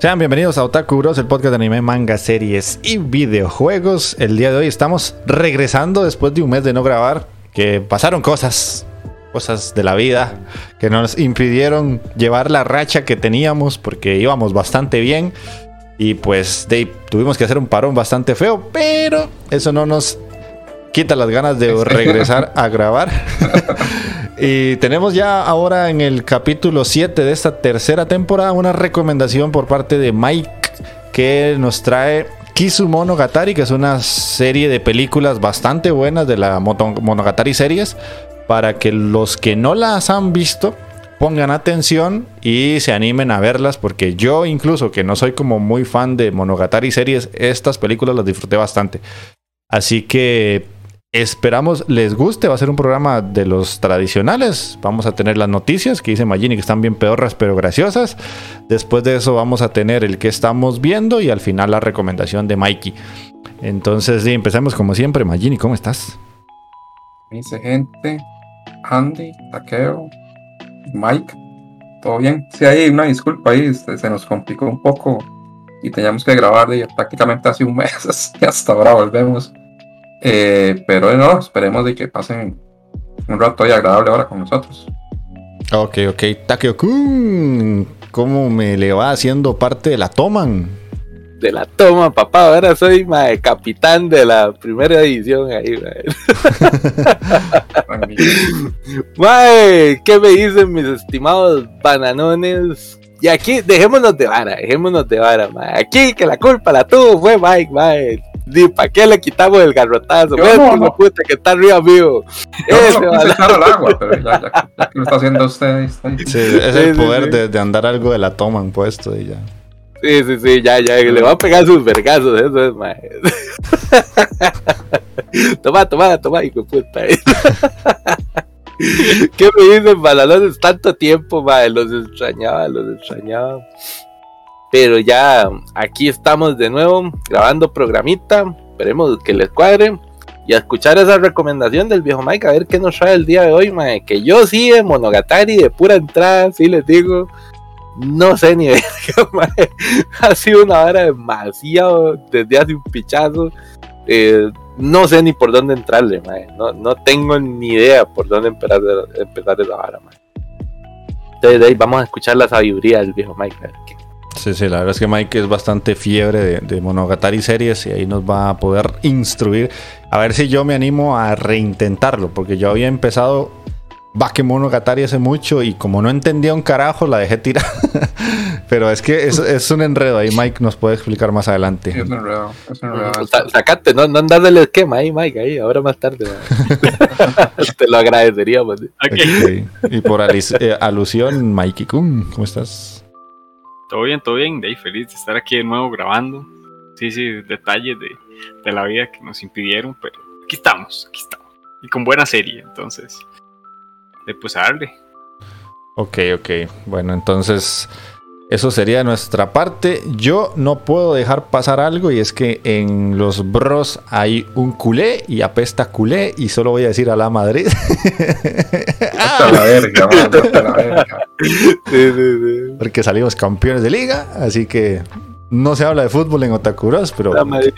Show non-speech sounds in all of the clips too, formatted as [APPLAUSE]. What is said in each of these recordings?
Sean bienvenidos a Otaku Bros, el podcast de anime, manga, series y videojuegos. El día de hoy estamos regresando después de un mes de no grabar, que pasaron cosas, cosas de la vida que nos impidieron llevar la racha que teníamos porque íbamos bastante bien. Y pues Dave, tuvimos que hacer un parón bastante feo, pero eso no nos quita las ganas de [LAUGHS] regresar a grabar. [LAUGHS] y tenemos ya ahora en el capítulo 7 de esta tercera temporada una recomendación por parte de Mike que nos trae Kisu Monogatari, que es una serie de películas bastante buenas de la Monogatari series, para que los que no las han visto pongan atención y se animen a verlas, porque yo incluso que no soy como muy fan de Monogatari series, estas películas las disfruté bastante. Así que Esperamos les guste, va a ser un programa de los tradicionales. Vamos a tener las noticias que dice Magini que están bien peorras pero graciosas. Después de eso vamos a tener el que estamos viendo y al final la recomendación de Mikey. Entonces, sí, empecemos como siempre. Magini, ¿cómo estás? Dice gente, Andy, Takeo, Mike, ¿todo bien? Sí, hay una disculpa ahí, este, se nos complicó un poco y teníamos que grabar de prácticamente hace un mes [LAUGHS] y hasta ahora volvemos. Eh, pero no, esperemos de que pasen un rato ahí agradable ahora con nosotros. Ok, ok. Takeo-kun, ¿cómo me le va haciendo parte de la Toman? De la toma, papá. Ahora soy mae, capitán de la primera edición ahí, [LAUGHS] mae. ¿qué me dicen mis estimados bananones? Y aquí, dejémonos de vara, dejémonos de vara, mae. Aquí que la culpa la tuvo fue Mike, mae. ¿Para qué le quitamos el garrotazo? No, puta que está arriba mío. Yo Ese no lo al agua, pero ya, ya, que lo está haciendo usted. Está sí, es el poder de, de, andar algo de la toma en puesto y ya. Sí, sí, sí, ya, ya, le va a pegar sus vergazos, eso es, más. [LAUGHS] toma, toma, toma, hijo de puta. [LAUGHS] ¿Qué me dicen, balalones? Tanto tiempo, madre, los extrañaba, los extrañaba. Pero ya aquí estamos de nuevo grabando programita. Esperemos que les cuadre. Y a escuchar esa recomendación del viejo Mike, a ver qué nos trae el día de hoy, mae. Que yo sí, de Monogatari, de pura entrada, sí les digo. No sé ni [LAUGHS] ver. Ha sido una hora demasiado desde hace un pichazo. Eh, no sé ni por dónde entrarle, mae. No, no tengo ni idea por dónde empezar, empezar esa hora, mae. Entonces, de ahí vamos a escuchar la sabiduría del viejo Mike. Sí, sí, la verdad es que Mike es bastante fiebre de, Monogatari series y ahí nos va a poder instruir. A ver si yo me animo a reintentarlo, porque yo había empezado Monogatari hace mucho y como no entendía un carajo la dejé tirar. [LAUGHS] Pero es que es, un enredo ahí, Mike nos puede explicar más adelante. es un enredo, es un enredo. Sacate, no, no andas del esquema ahí, Mike, ahí, ahora más tarde. [LAUGHS] Te lo agradeceríamos. Okay. Y por eh, alusión, Mikey Kun, ¿cómo estás? Todo bien, todo bien, Dave, feliz de estar aquí de nuevo grabando. sí, sí, detalles de, de la vida que nos impidieron, pero aquí estamos, aquí estamos. Y con buena serie, entonces, de pues a darle. Ok, ok. Bueno, entonces eso sería nuestra parte. Yo no puedo dejar pasar algo y es que en los bros hay un culé y apesta culé y solo voy a decir a la Madrid. [LAUGHS] Hasta la verga, mano, hasta la verga. [LAUGHS] Sí, sí, sí. Porque salimos campeones de liga, así que no se habla de fútbol en Otakuros, pero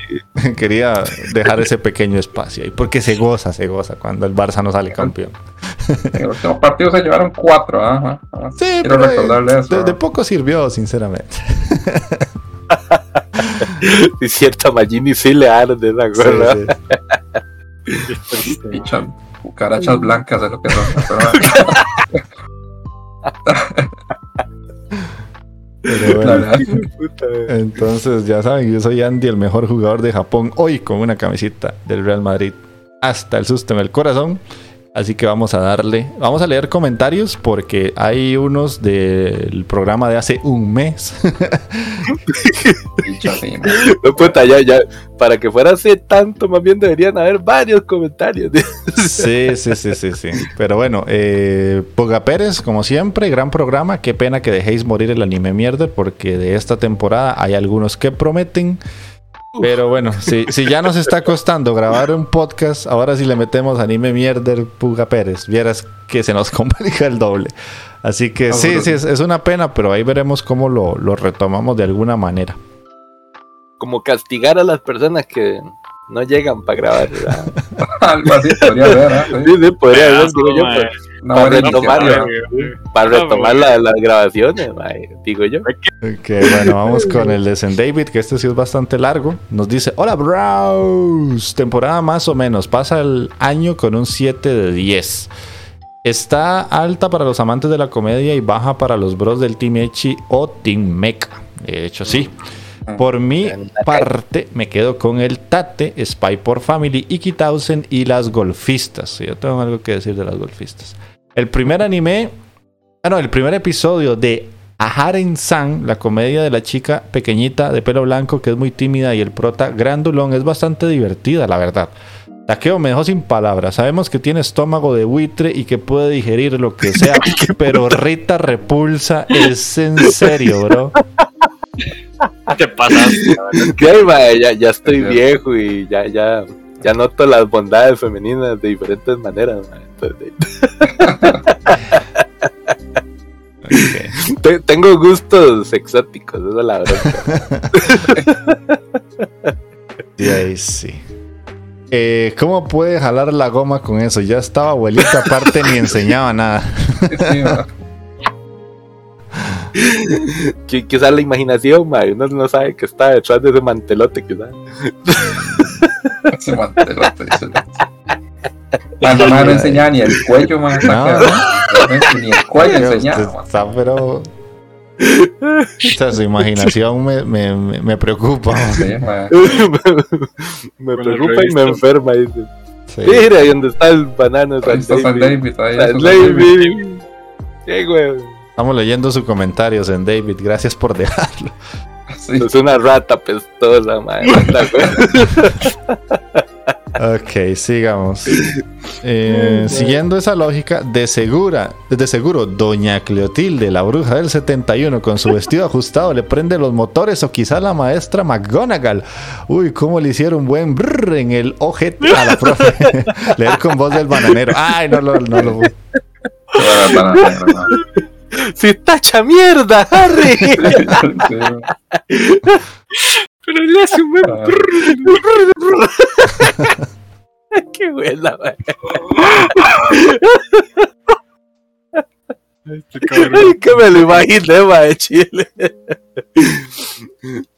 [LAUGHS] quería dejar ese pequeño espacio ahí, porque se goza, se goza cuando el Barça no sale campeón. En el último partido se llevaron cuatro, ajá. ajá. Sí, Quiero pero recordarle eso. de, de poco sirvió, sinceramente. [LAUGHS] Y cierto, a Magini sí le arde esa Sí, cosa. sí. Pichas, cucarachas blancas es lo que son. pero. [LAUGHS] Pero [LAUGHS] bueno. Entonces, ya saben, yo soy Andy, el mejor jugador de Japón, hoy con una camiseta del Real Madrid hasta el susto en el corazón. Así que vamos a darle, vamos a leer comentarios porque hay unos del programa de hace un mes. [LAUGHS] No, puta, ya, ya. Para que fuera así tanto, más bien deberían haber varios comentarios. [LAUGHS] sí, sí, sí, sí, sí. Pero bueno, eh, Poga Pérez, como siempre, gran programa. Qué pena que dejéis morir el anime mierda porque de esta temporada hay algunos que prometen. Pero bueno, si, si ya nos está costando grabar un podcast, ahora si le metemos anime mierder Puga Pérez, vieras que se nos [LAUGHS] complica el doble. Así que sí, bueno. sí, es, es una pena, pero ahí veremos cómo lo, lo retomamos de alguna manera. Como castigar a las personas que no llegan para grabar. [LAUGHS] Algo así podría ser, ¿eh? Sí, sí, podría ser, Pues, Para retomar, iniciativa. para No, retomar la- las grabaciones, mae, digo yo. Que bueno, vamos con el de Zen David, que este sí es bastante largo. Nos dice: Hola, Bros. Temporada más o menos. Pasa el año con un 7 de 10. Está alta para los amantes de la comedia y baja para los bros del Team Echi o Team Mecha. De hecho, sí. Por mi parte, me quedo con el Tate, Spy por Family, Ikitausen y las golfistas. Yo tengo algo que decir de las golfistas. El primer anime, ah, no, el primer episodio de Aharen San, la comedia de la chica pequeñita de pelo blanco que es muy tímida y el prota grandulón es bastante divertida, la verdad. Takeo me dejó sin palabras. Sabemos que tiene estómago de buitre y que puede digerir lo que sea, [LAUGHS] pero Rita repulsa. Es en serio, bro. ¿Qué, mae? [LAUGHS] Ya, ya estoy viejo y ya, ya, ya noto las bondades femeninas de diferentes maneras. Entonces, tengo gustos exóticos, esa es la verdad. [LAUGHS] Sí, ahí sí. Eh, ¿Cómo puede jalar la goma con eso? Ya estaba abuelita, aparte ni enseñaba nada. Sí, Quizás la imaginación, uno no sabe que está detrás de ese mantelote, quizás. [LAUGHS] [LAUGHS] El- Man, no me van a enseñar ni el cuello, man. No. Ni el cuello enseñaba. Está, pero. O sea, su imaginación me, me, me- preocupa. Sí, [LAUGHS] me preocupa y me enferma, dice. Sí. Mira, ahí donde está el banano Ahí San está San David. San David. David. Sí, güey. Estamos leyendo sus comentarios en David. Gracias por dejarlo. Sí. Es una rata pestosa, madre. [LAUGHS] Ok, sigamos. [LAUGHS] Eh, siguiendo esa lógica, de segura, de seguro, Doña Cleotilde, la bruja del 71, con su vestido ajustado, le prende los motores, o quizá la maestra McGonagall. Uy, cómo le hicieron buen brrr en el ojete a la profe. [LAUGHS] Leer con voz del bananero. Ay, no lo, no lo. ¡Si tacha mierda, Harry! [LAUGHS] Pero le hace un buen. Ah, [LAUGHS] ¡Qué buena! Este. Ay, que me lo imaginé, madre, chile.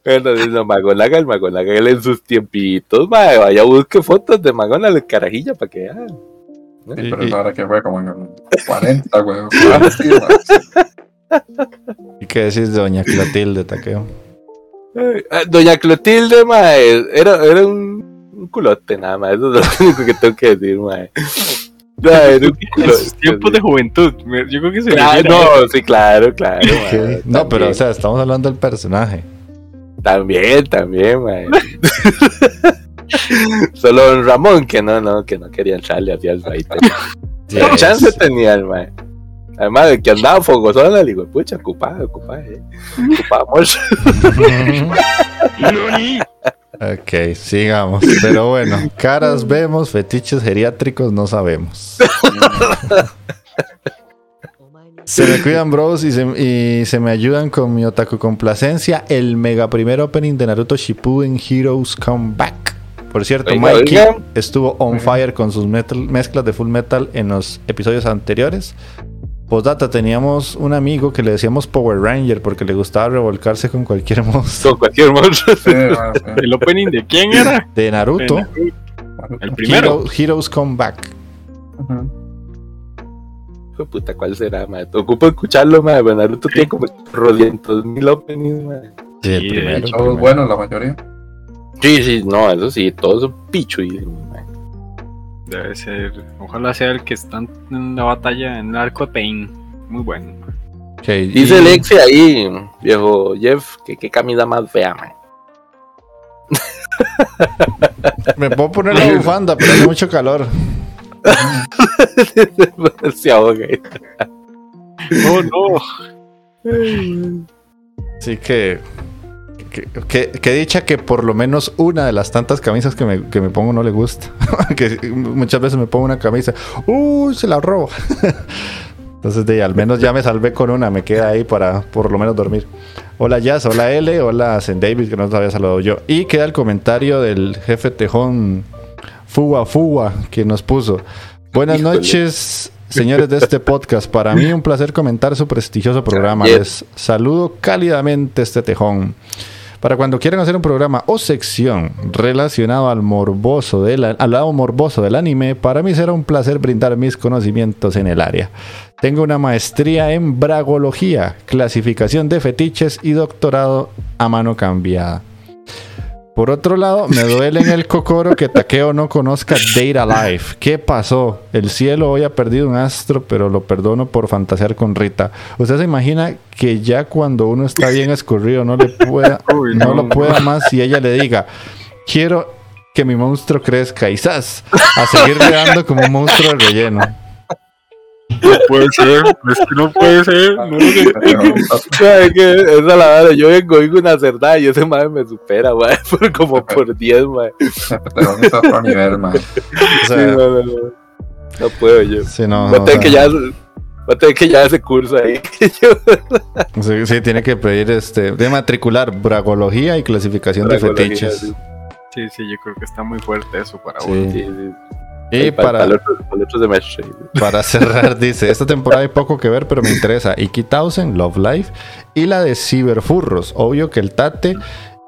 Bueno, dice Magonagal, Magonagal en sus tiempitos, madre. Vaya, busque fotos de Magonagal carajilla para que vean. Sí, pero ahora que fue como en el [LAUGHS] 40, güey. ¿Y qué decís de Doña Cleotilde, Taqueo? Ah, Doña Clotilde, mae, era, era un, un culote nada más, eso es lo [LAUGHS] único que tengo que decir, mae. Era un culote, sus tiempos de juventud. Yo creo que se Claro, no, sí, claro, claro. mae. No, pero o sea, estamos hablando del personaje. También, también, mae. [LAUGHS] [LAUGHS] Solo don Ramón, que no, no, que no quería entrarle hacia el raite. Sí, ¿Qué es- chance tenía el mae? Además de que andaba fogosola, le digo, pucha, ocupada, ocupada, eh. Ocupamos. [LAUGHS] ok, sigamos. Pero bueno, caras vemos, fetiches geriátricos no sabemos. Se me cuidan, bros, y se, y se me ayudan con mi otaku complacencia. El mega primer opening de Naruto Shippuden Heroes Come Back. Por cierto, Oiga, Mikey oiga. estuvo on fire con sus metal- mezclas de full metal en los episodios anteriores. Postdata, teníamos un amigo que le decíamos Power Ranger porque le gustaba revolcarse con cualquier [LAUGHS] monstruo Con cualquier monstruo. [LAUGHS] ¿El opening de quién era? de Naruto. El primero. Hero- Heroes Come Back. De puta, ¿cuál será, mae? Ocupo escucharlo. Bueno, Naruto tiene como rodientos mil openings, mae. Sí, el primero. el buenos, la mayoría. Sí, sí, no, eso sí, todos son pichuísimos, mae. Debe ser. Ojalá sea el que está en la batalla en el arco de Pain. Muy bueno. Dice y- Lexi ahí, viejo Jeff, que qué camisa más fea, mae. [LAUGHS] Me puedo poner la bufanda, pero hace mucho calor. [LAUGHS] Se ahoga. Oh, no. Así que, que, que- que dicha que por lo menos una de las tantas camisas que me, que me pongo no le gusta. [LAUGHS] que muchas veces me pongo una camisa, uy, se la robo. [LAUGHS] Entonces, de, al menos ya me salvé con una, me queda ahí para por lo menos dormir. Hola Jazz, hola L, hola Zen David, que no te había saludado yo. Y queda el comentario del jefe Tejón Fuga Fuga que nos puso. Buenas Híjole. noches, señores de este podcast. Para mí un placer comentar su prestigioso programa. Les saludo cálidamente este Tejón. Para cuando quieran hacer un programa o sección relacionado al morboso del, al lado morboso del anime, para mí será un placer brindar mis conocimientos en el área. Tengo una maestría en bragología, clasificación de fetiches y doctorado a mano cambiada. Por otro lado, me duele en el cocoro que Takeo no conozca Data Life. ¿Qué pasó? El cielo hoy ha perdido un astro, pero lo perdono por fantasear con Rita. ¿Usted se imagina que ya cuando uno está bien escurrido no le pueda, [LAUGHS] Uy, no no. lo pueda más y ella le diga, quiero que mi monstruo crezca y ¡zas! a seguirle dando como un monstruo de relleno. No puede ser. Es que no puede ser. No lo sé. Pero, Mae, que esa es la verdad, yo vengo oigo una cerdada y ese mae me supera, mae, [LAUGHS] por como por 10, mae. pero está a otro nivel, ma. O Sí, sea, no, no, no. No puedo yo. sí, no, Voy a tener que ya. Voy a tener que ya ese curso ahí. [LAUGHS] sí, sí, tiene que pedir este de matricular bragología y clasificación de fetiches. sí. Sí, sí, yo creo que está muy fuerte eso para Sí. uno. Sí, sí. Y para, para el otro. Para cerrar, [LAUGHS] dice, esta temporada hay poco que ver, pero me interesa. Iki Tausen, Love Life, y la de Ciberfurros. Obvio que el Tate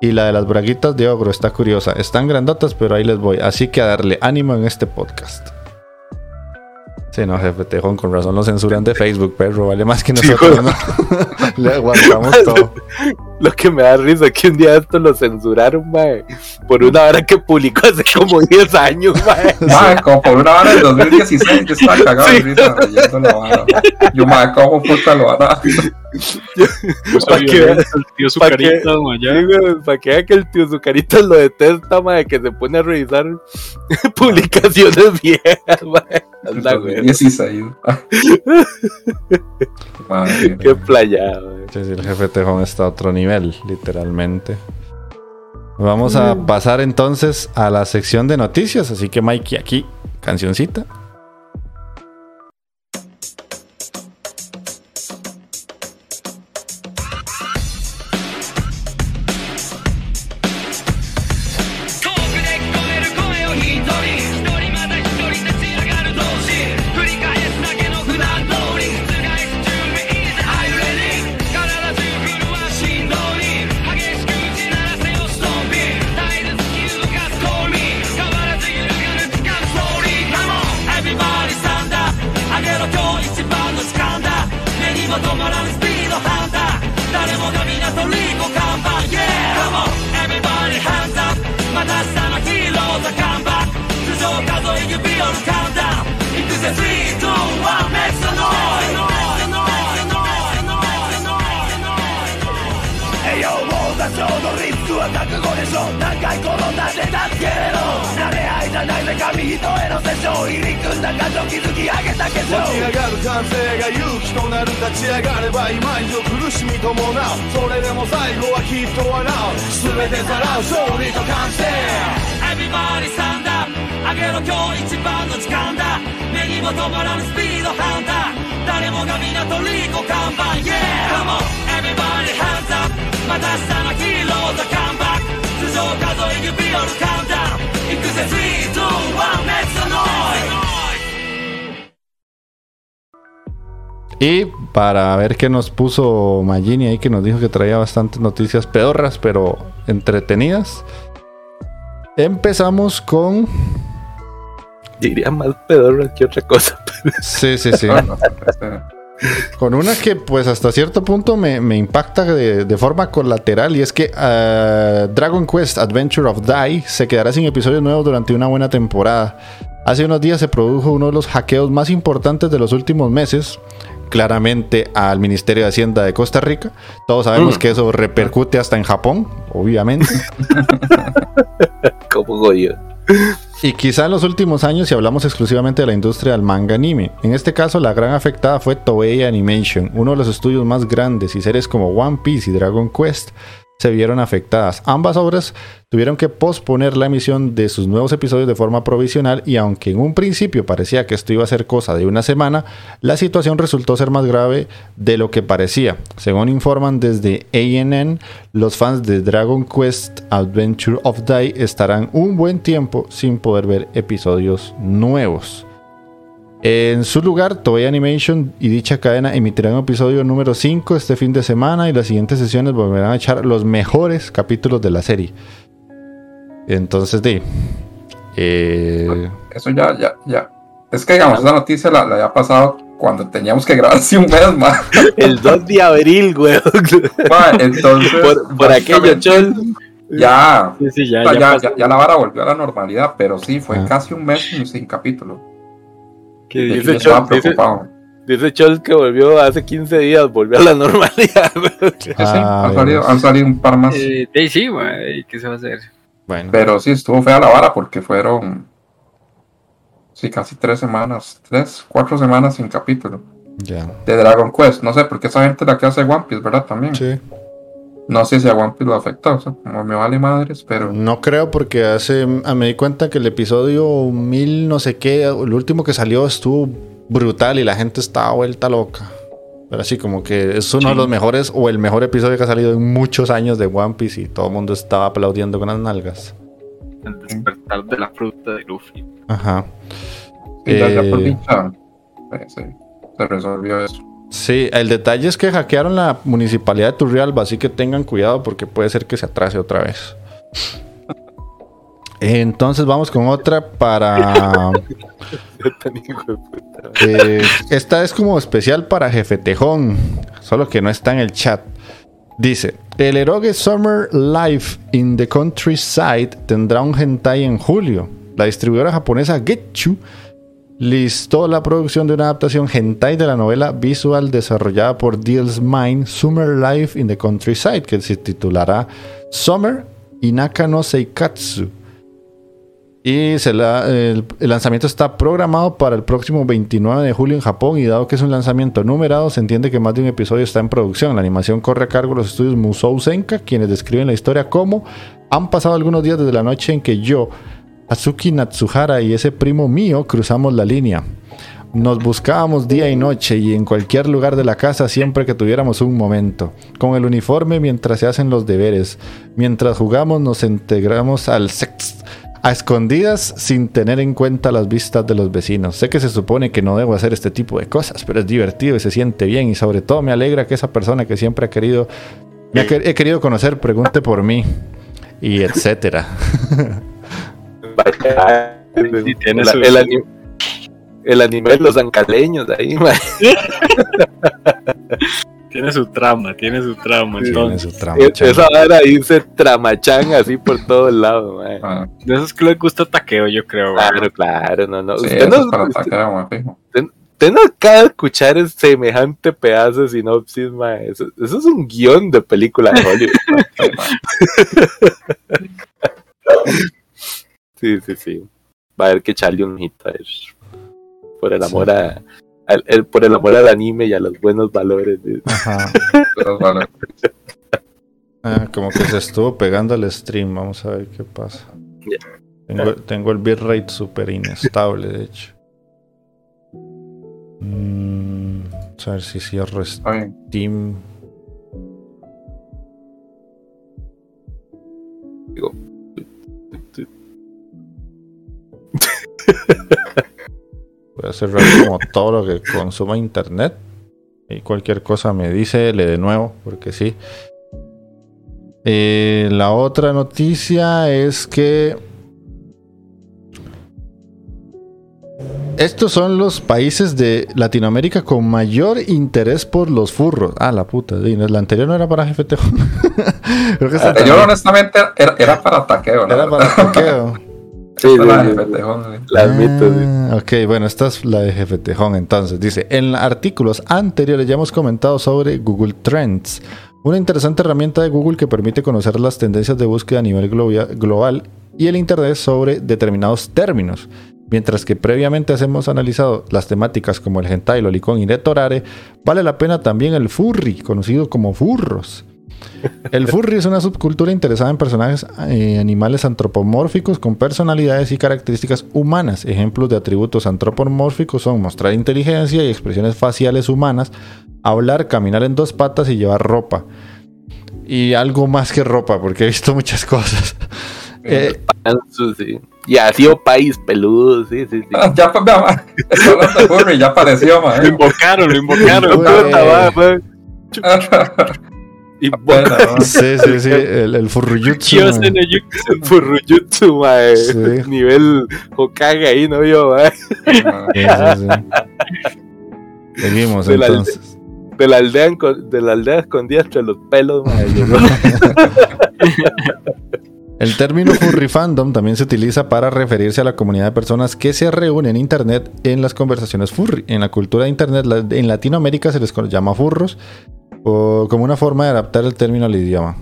y la de las braguitas de ogro está curiosa. Están grandotas, pero ahí les voy. Así que a darle ánimo en este podcast. Sí, no, jefe Tejón, con razón lo censuran de Facebook, perro. Vale más que Sí, nosotros, ¿no? [LAUGHS] [LAUGHS] Le aguantamos todo. Lo que me da risa es que un día esto lo censuraron, mae. Por una hora que publicó hace como 10 años, mae. Ma, como por una hora del 2016, yo estaba cagado de Sí. risa leyendo la vara. Yo, ma, ¿cómo puta lo van Puso ¿Para violento el que vea que el tío Zucaritas lo detesta, mae, que se pone a revisar [LAUGHS] publicaciones viejas. Anda, güey. 2016. [LAUGHS] Madre Qué playa. Sí, sí, el jefe Tejón está a otro nivel, literalmente. Vamos a pasar entonces a la sección de noticias. Así que, Mikey, aquí, cancioncita. しみ伴うそれでも最後はきっと笑う全てさらう勝利と完成 Everybody stand up 上げろ今日一番の時間だ。目にも止まらぬスピードハンター。誰もが港リコ看板 Yeah! Come on! Everybody hands up また明日のヒーローズカムバック。頭上数え指折るカウンダウン。行くぜ3、2、1 Make some noise Y para ver qué nos puso Magini ahí, que nos dijo que traía bastantes noticias pedorras, pero entretenidas. Empezamos con. Diría más pedorro que otra cosa. [LAUGHS] Sí, sí, sí. [LAUGHS] Con una que, pues, hasta cierto punto me, me impacta de, de forma colateral. Y es que ah, Dragon Quest Adventure of Die se quedará sin episodios nuevos durante una buena temporada. Hace unos días se produjo uno de los hackeos más importantes de los últimos meses. Claramente al Ministerio de Hacienda de Costa Rica. Todos sabemos que eso repercute hasta en Japón, obviamente. [LAUGHS] Como Goyo. Y quizá en los últimos años, si hablamos exclusivamente de la industria del manga anime, en este caso la gran afectada fue Toei Animation, uno de los estudios más grandes y series como One Piece y Dragon Quest se vieron afectadas. Ambas obras tuvieron que posponer la emisión de sus nuevos episodios de forma provisional y aunque en un principio parecía que esto iba a ser cosa de una semana, la situación resultó ser más grave de lo que parecía. Según informan desde ANN, los fans de Dragon Quest Adventure of Die estarán un buen tiempo sin poder ver episodios nuevos. En su lugar, Toei Animation y dicha cadena emitirán un episodio número 5 este fin de semana y las siguientes sesiones volverán a echar los mejores capítulos de la serie. Entonces, de. eh, eso ya, ya, ya. Es que, digamos, esa noticia la, la había pasado cuando teníamos que grabar [LAUGHS] hace un mes más. El 2 de abril, güey. Entonces, Por, por aquello, Chol. Ya, Sí, sí, ya, o sea, ya ya, pasó. ya- ya la vara volvió a la normalidad, pero sí, fue Ah. casi un mes sin, sin capítulo. Que dice Chol, dice, dice Chol que volvió hace 15 días, volvió a la [LAUGHS] normalidad. Ah, han, salido, han salido un par más. Eh, sí, sí, güey, ¿qué se va a hacer? bueno, Pero sí, estuvo fea la vara porque fueron. Sí, casi tres semanas, tres, cuatro semanas sin capítulo. ya. De Dragon Quest, no sé, porque esa gente es la que hace One Piece, ¿verdad? También. Sí. No sé si a One Piece lo afectó, o sea, como me vale madres, pero. No creo porque hace ah, me di cuenta que el episodio 1000 no sé qué, el último que salió estuvo brutal y la gente estaba vuelta loca. Pero así como que es uno de los mejores o el mejor episodio que ha salido en muchos años de One Piece y todo el mundo estaba aplaudiendo con las nalgas. El despertar de la fruta de Luffy. Ajá. Ya, ya por Eh, dicha, eh, se, se resolvió eso. Sí, el detalle es que hackearon la municipalidad de Turrialba, así que tengan cuidado porque puede ser que se atrase otra vez. Entonces vamos con otra para... [LAUGHS] Eh, esta es como especial para Jefe Tejón, solo que no está en el chat. Dice, el Eroge Summer Life in the Countryside tendrá un hentai en julio. La distribuidora japonesa Getchu listó la producción de una adaptación hentai de la novela visual desarrollada por Deals Mind Summer Life in the Countryside, que se titulará Summer Inaka no Seikatsu. Y el, el lanzamiento está programado para el próximo 29 de julio en Japón y dado que es un lanzamiento numerado, se entiende que más de un episodio está en producción. La animación corre a cargo de los estudios Musou Senka, quienes describen la historia como han pasado algunos días desde la noche en que yo, Azuki Natsuhara y ese primo mío cruzamos la línea. Nos buscábamos día y noche y en cualquier lugar de la casa siempre que tuviéramos un momento. Con el uniforme mientras se hacen los deberes. Mientras jugamos nos integramos al sex a escondidas sin tener en cuenta las vistas de los vecinos. Sé que se supone que no debo hacer este tipo de cosas, pero es divertido y se siente bien y sobre todo me alegra que esa persona que siempre ha querido me he querido conocer pregunte por mí y etcétera. [LAUGHS] Sí, tiene el, su- el ani- el anime de los ancaleños ahí, man. [LAUGHS] Tiene su trama, tiene su trama. Tiene Entonces, su trama, chamo. Esa vara dice tramachán así por todos lados, man. Ah, de esos que les gusta taqueo, yo creo. Claro, claro, no, no. sí, usted, eso no es para usted- no acaba de escuchar semejante pedazo de sinopsis, mae. Eso, eso es un guion de película de Hollywood. [LAUGHS] [LAUGHS] Sí, sí, sí. Va a haber que echarle un hit a eso. Por el amor a. al- el- por el amor al anime y a los buenos valores. de- Ajá. Ah, como que se estuvo pegando el stream. Vamos a ver qué pasa. Tengo, tengo el bitrate súper inestable, de hecho. Mm, vamos a ver si cierro. Steam. Digo, Voy a cerrar como todo lo que consuma internet. Y cualquier cosa me dice, le de nuevo, porque sí. Eh, la otra noticia es que estos son los países de Latinoamérica con mayor interés por los furros. Ah, la puta, la anterior no era para GFT. [LAUGHS] Creo que esta Yo también honestamente era, era para taqueo, ¿no? era para toqueo. [LAUGHS] Sí, sí. petejón, sí. La admito, sí. Ah, Ok, bueno, esta es la de Jefe Tejón. Entonces, dice: En artículos anteriores ya hemos comentado sobre Google Trends, una interesante herramienta de Google que permite conocer las tendencias de búsqueda a nivel global y el internet sobre determinados términos. Mientras que previamente hemos analizado las temáticas como el hentai, lolicón y netorare, vale la pena también el furry, conocido como furros. El furry es una subcultura interesada en personajes eh, animales antropomórficos con personalidades y características humanas. Ejemplos de atributos antropomórficos son mostrar inteligencia y expresiones faciales humanas, hablar, caminar en dos patas y llevar ropa. Y algo más que ropa, porque he visto muchas cosas. [LAUGHS] Eh, sí. Y ha sido país peludo, sí, sí, sí. Ah, [LAUGHS] Ya, pues, ya apareció, ma. Lo eh. invocaron, lo invocaron. Güey. Puta, va, [LAUGHS] va. Y Bueno, [LAUGHS] sí, sí, sí, el, el furruyutsu. Yuki. Furruyutsu, mae. Sí. Nivel Hokage ahí, ¿no vio, mae? Ma. Sí, sí, sí. Seguimos De la- entonces. De la aldea, de la aldea escondida entre los pelos, mae. [LAUGHS] El término furry fandom también se utiliza para referirse a la comunidad de personas que se reúnen en internet en las conversaciones furry. En la cultura de internet en Latinoamérica se les llama furros como una forma de adaptar el término al idioma.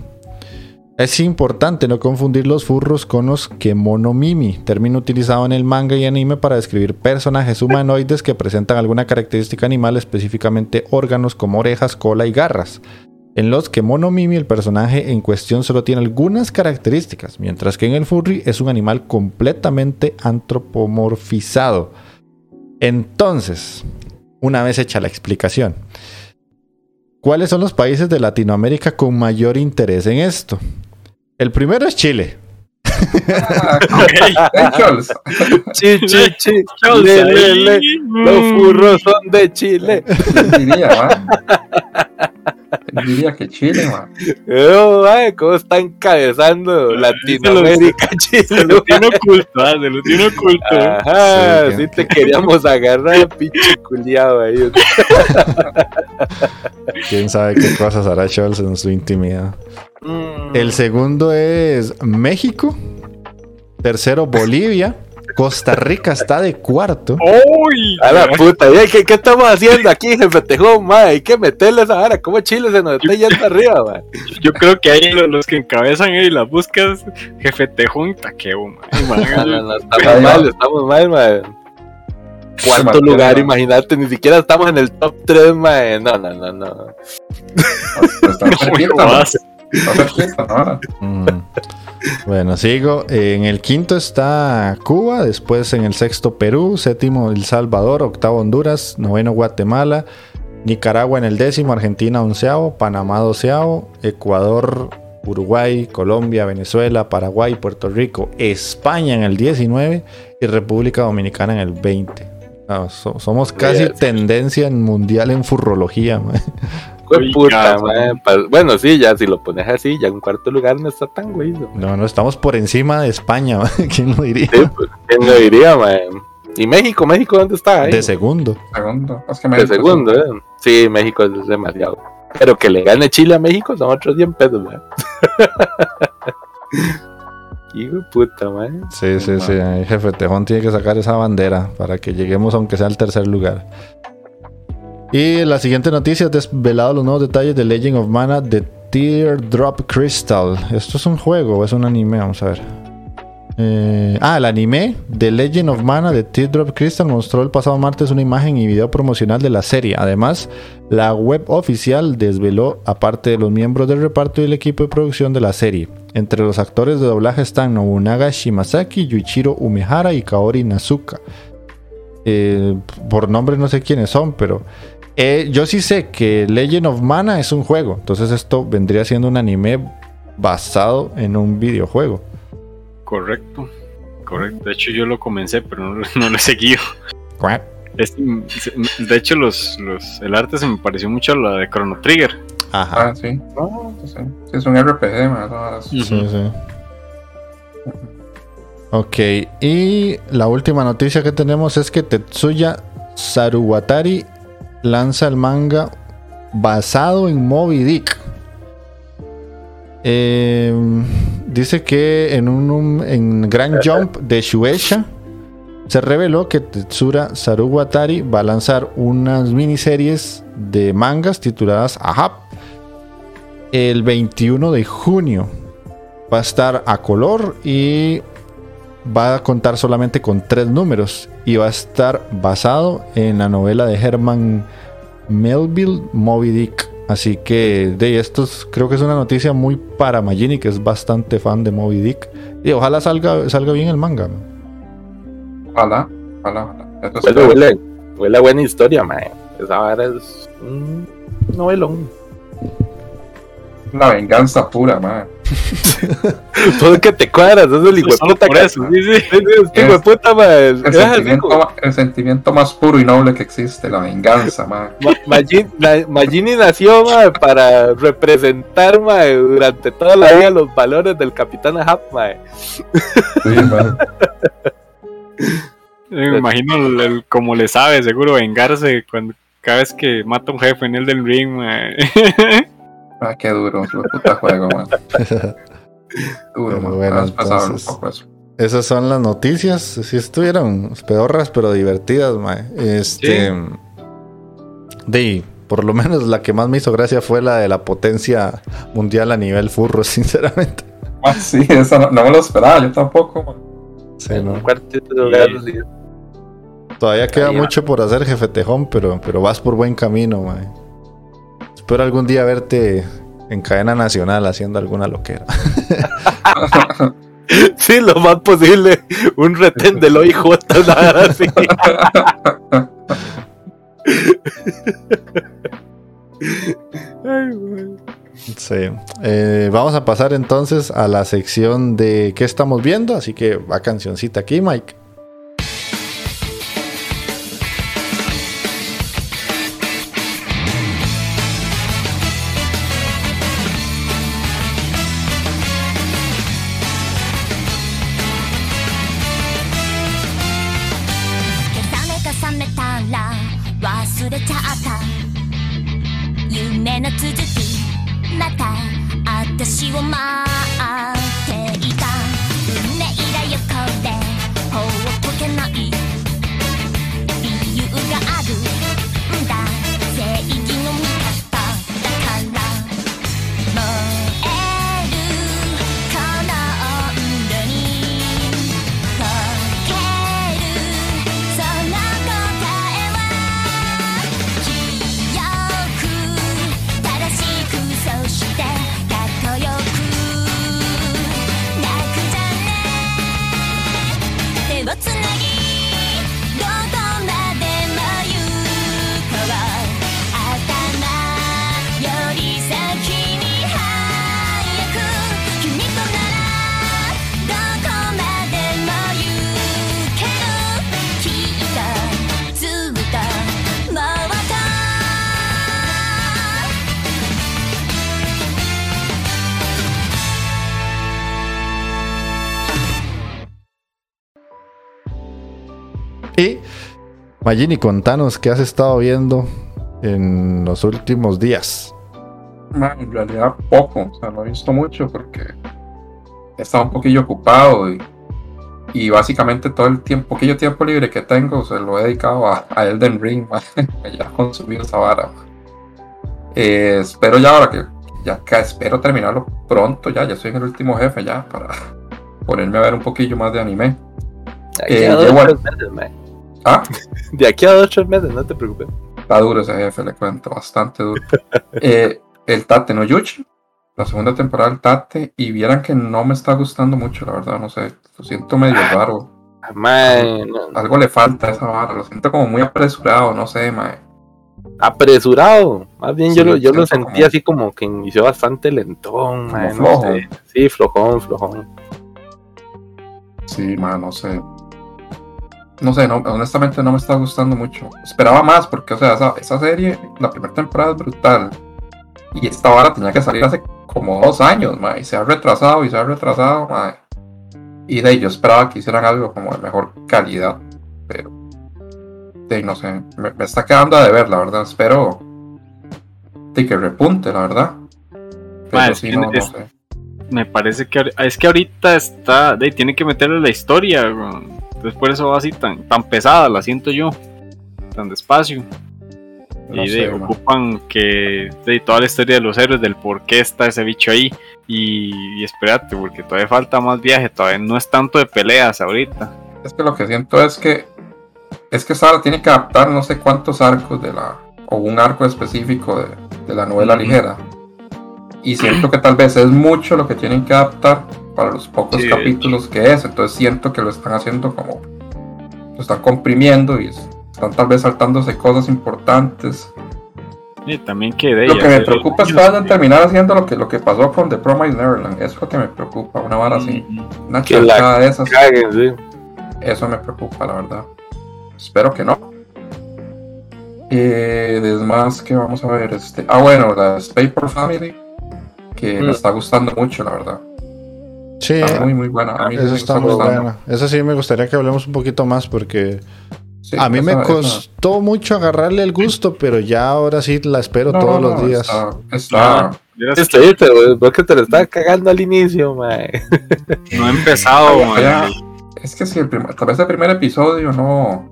Es importante no confundir los furros con los kemonomimi, término utilizado en el manga y anime para describir personajes humanoides que presentan alguna característica animal, específicamente órganos como orejas, cola y garras. En los que Monomimi el personaje en cuestión solo tiene algunas características, mientras que en el furry es un animal completamente antropomorfizado. Entonces, una vez hecha la explicación, ¿cuáles son los países de Latinoamérica con mayor interés en esto? El primero es Chile. Ah, Chols. Chi, chi, chi. Chau, Le, ahí. le, le. Los furros son de Chile. ¿Quién diría, diría que Chile, ma? Oh, mae, ¿Cómo está encabezando Latinoamérica, [LAUGHS] Se Chile? lo tiene oculto, ah, se lo tiene oculto. Ajá, Sí, sí, te queríamos agarrar, pinche culiado ahí. [LAUGHS] ¿Quién sabe qué cosas hará Scholz en su intimidad? Mm. El segundo es México. Tercero, Bolivia. Costa Rica está de cuarto. ¡Uy! A la puta, ¿y ¿qué, qué estamos haciendo aquí, jefe Tejón? Hay que meterle esa vara. ¿Cómo Chile se nos está yendo arriba, mae? Yo creo que ahí lo- los, que encabezan ahí las búsquedas, jefe Tejón y Taqueo, man. No, no, no, estamos mal, estamos mal, mae. Cuarto lugar, ¿no? imagínate, ni siquiera estamos en el top 3, mae. No, no, no, no. Pues Está cerquita, ¿Cómo ma. Está cerquita, ¿no? Mm. Bueno, sigo. En el quinto está Cuba, después en el sexto Perú, séptimo El Salvador, octavo Honduras, noveno Guatemala, Nicaragua en el décimo, Argentina onceavo, Panamá doceavo, Ecuador, Uruguay, Colombia, Venezuela, Paraguay, Puerto Rico, España en el 19 y República Dominicana en el 20. No, so- somos casi Yes. tendencia en mundial en furrología. man. Uy, puta. Pa- Bueno, sí, ya si lo pones así, ya en cuarto lugar no está tan güey. ¿no? No, no, estamos por encima de España. man. [LAUGHS] ¿Quién lo diría? Sí, pues, ¿quién lo diría, mae? ¿Y México? ¿México dónde está? ahí? De segundo. Segundo. Es que De segundo, ¿eh? Sí, México es demasiado. Pero que le gane Chile a México son otros 100 pesos, mae. [LAUGHS] Hijo de puta, man. Sí, sí, sí. Jefe Tejón tiene que sacar esa bandera para que lleguemos aunque sea al tercer lugar. Y la siguiente noticia, desvelado los nuevos detalles de Legend of Mana de Teardrop Crystal. ¿Esto es un juego o es un anime? Vamos a ver. Eh, ah, el anime de Legend of Mana de Teardrop Crystal mostró el pasado martes una imagen y video promocional de la serie. Además, la web oficial desveló, aparte de los miembros del reparto y el equipo de producción de la serie. Entre los actores de doblaje están Nobunaga Shimasaki, Yuichiro Umehara y Kaori Nazuka. Eh, por nombre no sé quiénes son, pero eh, yo sí sé que Legend of Mana es un juego. Entonces esto vendría siendo un anime basado en un videojuego. Correcto. Correcto. De hecho, yo lo comencé, pero no, [LAUGHS] no lo he seguido. Este, de hecho, los, los, el arte se me pareció mucho a la de Chrono Trigger. Ajá. Ah, sí. No, pues, sí. Sí, es un RPG, man. no, es- Sí, sí. Ok, y la última noticia que tenemos es que Tetsuya Saruwatari lanza el manga basado en Moby Dick. Eh, dice que en un, un- en Grand Jump de Shueisha se reveló que Tetsura Saruwatari va a lanzar unas miniseries de mangas tituladas Ahab el 21 de junio. Va a estar a color y va a contar solamente con tres números y va a estar basado en la novela de Herman Melville Moby Dick. Así que de estos creo que es una noticia muy para Magini que es bastante fan de Moby Dick y ojalá salga salga bien el manga. Ojalá, ojalá, ojalá. Huele, huele, huele a buena historia, man. Esa vara es un novelón. La venganza pura, man. [LAUGHS] Todo que te cuadras, es el hijo de Solo puta por que- eso, sí, es puta. El así sentimiento, el sentimiento más puro y noble que existe, la venganza. Ma- Magin- Ma- Magini nació ma, para representar ma, durante toda la vida los valores del Capitán Ahab. ma. Sí, man. Me imagino el, el- como le sabe, seguro vengarse cuando cada vez que mata a un jefe en el del ring. mae. [LAUGHS] Ah, qué duro, de puta juego, man. [LAUGHS] Duro, man. bueno, Has pasado entonces- un poco eso. Esas son las noticias. Si estuvieron pedorras pero divertidas, mae. Este de ahí, por lo menos la que más me hizo gracia fue la de la potencia mundial a nivel furro, [LAUGHS] sinceramente. Ah, sí, eso no, no me lo esperaba, yo tampoco, man. Sí, ¿no? un cuartito de lugar, sí. Todavía queda Ahí, mucho por hacer, jefe Tejón, pero, pero vas por buen camino, mae. Espero algún día verte en cadena nacional haciendo alguna loquera. [LAUGHS] Sí, lo más posible. Un retén del OIJ, nada así. Ay, güey. Sí. Eh, vamos a pasar entonces a la sección de qué estamos viendo. Así que va cancioncita aquí, Mike. Magini, contanos qué has estado viendo en los últimos días. Man, en realidad poco, o sea, no he visto mucho porque estaba un poquillo ocupado y, y básicamente todo el tiempo, poquillo tiempo libre que tengo se lo he dedicado a, a Elden Ring, [LAUGHS] ma, ya he consumido esa vara. Eh, espero ya ahora que ya que espero terminarlo pronto, ya, ya estoy en el último jefe ya para [LAUGHS] ponerme a ver un poquillo más de anime. Eh, llevo-. Ah, [LAUGHS] De aquí a dos tres meses, no te preocupes. Está duro ese jefe, le cuento, bastante duro. [LAUGHS] Eh, el Tate no Yuchi, la segunda temporada del Tate, y vieran que no me está gustando mucho, la verdad, no sé, lo siento medio raro. Mae, no- Algo le falta a esa vara, lo siento como muy apresurado, no sé, mae. apresurado. Más bien Sí, yo, lo, yo lo sentí como- así como que inició bastante lentón, mae, no flojo. sé. Sí, flojón, flojón. Sí, mae, no sé. No sé, no, honestamente no me está gustando mucho. Esperaba más, porque, o sea, esa, esa serie, la primera temporada es brutal. Y esta vara tenía que salir hace como dos años, mae, y se ha retrasado y se ha retrasado, mae. Y de ahí yo esperaba que hicieran algo como de mejor calidad, pero de ahí no sé, me, me está quedando a deber, la verdad. Espero de que repunte, la verdad. Pero no, sé. Me parece que es que ahorita está. De, tiene que meterle la historia. weón. Entonces por eso va así tan, tan pesada, la siento yo. Tan despacio. No y sé, de, ocupan que de toda la historia de los héroes, del por qué está ese bicho ahí. Y, y espérate, porque todavía falta más viaje, todavía no es tanto de peleas ahorita. Es que lo que siento es que es que Sara tiene que adaptar no sé cuántos arcos de la o un arco específico de, de la novela ligera. Y siento que tal vez es mucho lo que tienen que adaptar para los pocos Sí, capítulos que es. Entonces siento que lo están haciendo como lo están comprimiendo y están tal vez saltándose cosas importantes. Y también que de Lo que me preocupa es que vayan a terminar haciendo lo que, lo que pasó con The Promised Neverland. Eso es lo que me preocupa, una vara así. Una chanchada de esas. Caguen, sí. Eso me preocupa, la verdad. Espero que no. Eh, es más que vamos a ver. Este, ah, bueno, la Paper Family. Que Mm. me está gustando mucho, la verdad. Sí, Está muy, muy buena. A mí me está está muy gustando. bueno. Eso sí me gustaría que hablemos un poquito más porque Sí, a mí me esa- esa- costó mucho agarrarle el gusto, pero ya ahora sí la espero No, todos no, los días. Está, está- Ah, Este, este, vos que te lo estaba cagando al inicio, mae. no he empezado, man. Es que si el primer, tal vez el primer episodio no,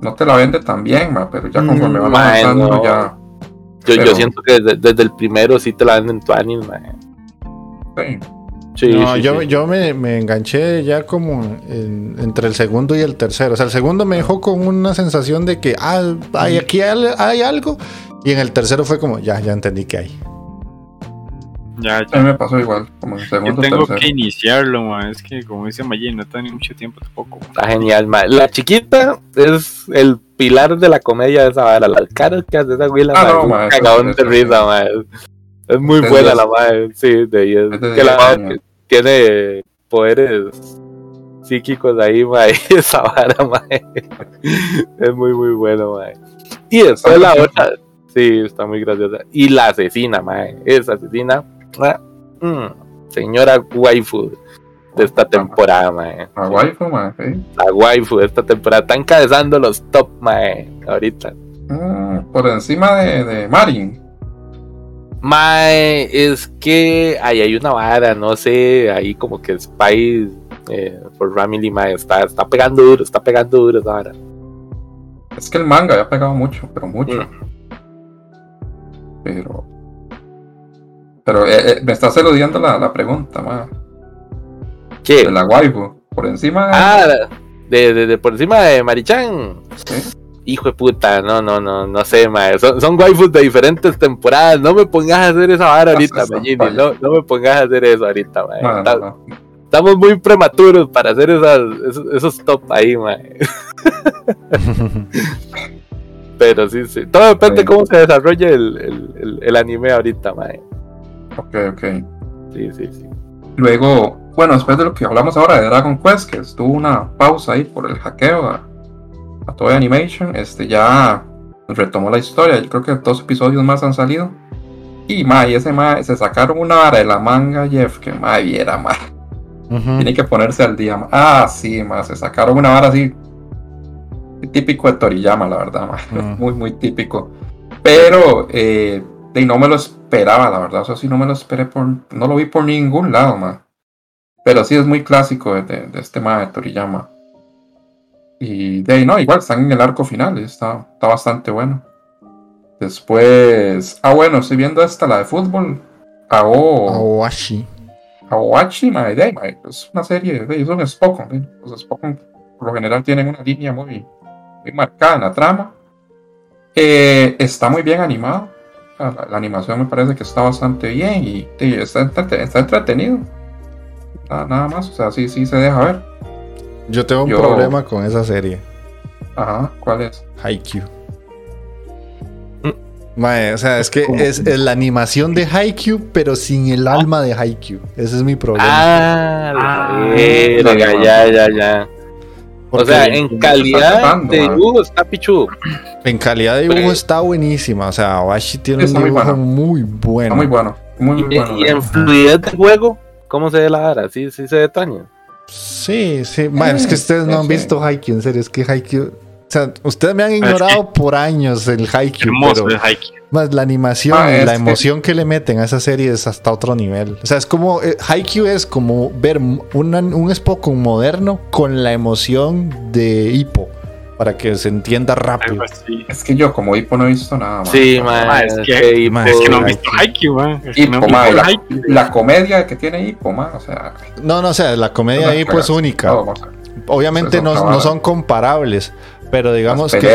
no te la vende tan bien, ma, pero ya conforme Mm, van mae, avanzando no. ya. Yo, yo siento que desde, desde el primero sí te la venden tu anime, sí. Sí, No, sí, yo, sí. yo me, me enganché ya como en- entre el segundo y el tercero. O sea, el segundo me dejó con una sensación de que ah, hay, aquí hay, hay algo. Y en el tercero fue como, ya, ya entendí que hay. Ya, A ya. mí me pasó igual, como en el Yo segundo tengo tercero. que iniciarlo, man. Es que, como dice Mayi, no he tenido mucho tiempo tampoco. Está genial, mae. La chiquita es el pilar de la comedia de esa vara. Las caras que hace esa güila, Ah, no, es cagadón de risa, mae. Es muy Es buena la mae. Sí, de ahí es. es de que la que tiene poderes psíquicos ahí, mae. [LAUGHS] Esa vara, mae. Es muy, muy bueno, mae. Y después la otra. Sí, está muy graciosa. Y la asesina, mae. Esa asesina. Ah, mm, señora waifu de esta temporada, mae. La waifu, ma, sí. La waifu de esta temporada. Está encabezando los top, mae. Ahorita. Mm, por encima de, de Marin. Mae, es que ahí hay una vara, no sé, ahí como que Spy eh, por Ramily, mae, está, está pegando duro, está pegando duro esa vara. Es que el manga había pegado mucho, pero mucho. Mm. Pero. Pero eh, eh, me estás eludiendo la, la pregunta, ma. ¿Qué? De la waifu. Por encima de. Ah, de, de, de por encima de Marichan. Sí. Hijo de puta, no, no, no, no sé, mae. Son, son waifus de diferentes temporadas. No me pongas a hacer esa vara ahorita, vaya. No, no me pongas a hacer eso ahorita, mae. No, no, Está- no. Estamos muy prematuros para hacer esas, esos, esos top ahí, mae. [LAUGHS] Pero sí, sí. Todo depende de cómo se desarrolle el, el, el, el anime ahorita, mae. Ok, ok. Sí, sí, sí. Luego, bueno, después de lo que hablamos ahora de Dragon Quest, que estuvo una pausa ahí por el hackeo a, a Toei Animation, este ya retomó la historia. Yo creo que dos episodios más han salido. Y ma, y ese ma, se sacaron una vara de la manga, Jeff, que ma, viera, ma. Ujú. Tiene que ponerse al día. ma. Ah, sí, ma, se sacaron una vara así. Típico de Toriyama, la verdad, ma. [LAUGHS] Muy, muy típico. Pero, eh, de, no me lo esperaba, la verdad. Eso sí, no me lo esperé por. No lo vi por ningún lado, ma. Pero sí es muy clásico de, este mae de Toriyama. Y de ahí no, igual están en el arco final, y está, está bastante bueno. Después. Ah, bueno, estoy viendo esta, la de fútbol. Ao, Awashi. Aoachi, mae, de ahí, es una serie, de, es un Spokon. ¿eh? Los Spokon por lo general tienen una línea muy, muy marcada en la trama. Eh, está muy bien animado. La, la- animación me parece que está bastante bien y, y está, entrete- está entretenido. Nada, nada más, o sea, sí, sí se deja ver. Yo tengo un Yo- problema con esa serie. Ajá, ¿cuál es? Haikyuu. Mae, o sea, es que es, es la animación de Haikyuu, pero sin el alma de Haikyuu. Ese es mi problema. Ah, Ah, la verga, ya, ya, ya. O sea, en calidad tratando, de dibujo está pichudo. en calidad de dibujo Pero- está buenísima. O sea, Awashi tiene un muy dibujo bueno. muy bueno. Está muy bueno, muy, Y, bueno. y en fluidez del juego, ¿cómo se ve la vara? ¿Sí, sí se detaña? Sí, sí. Mae, es que ustedes no han visto Haikyuu, en serio. Es que Haikyuu. O sea, ustedes me han ignorado por años el Haikyuu, Hermoso pero es Haikyuu. Más la animación Ah, y es la emoción que le meten a esa serie es hasta otro nivel. O sea, es como eh, Haikyuu es como ver una- un Spokon moderno con la emoción de Hippo para que se entienda rápido. Es que yo como Hippo no he visto nada más. Sí, man. Ah, es que- que es Que no Haikyuu. visto Haikyuu, man. Es no la, Haikyuu. la comedia que tiene Hippo, man, o sea, No, no, o sea, la comedia de Hippo es única. todo, o sea, Obviamente no, no son comparables, pero digamos las que.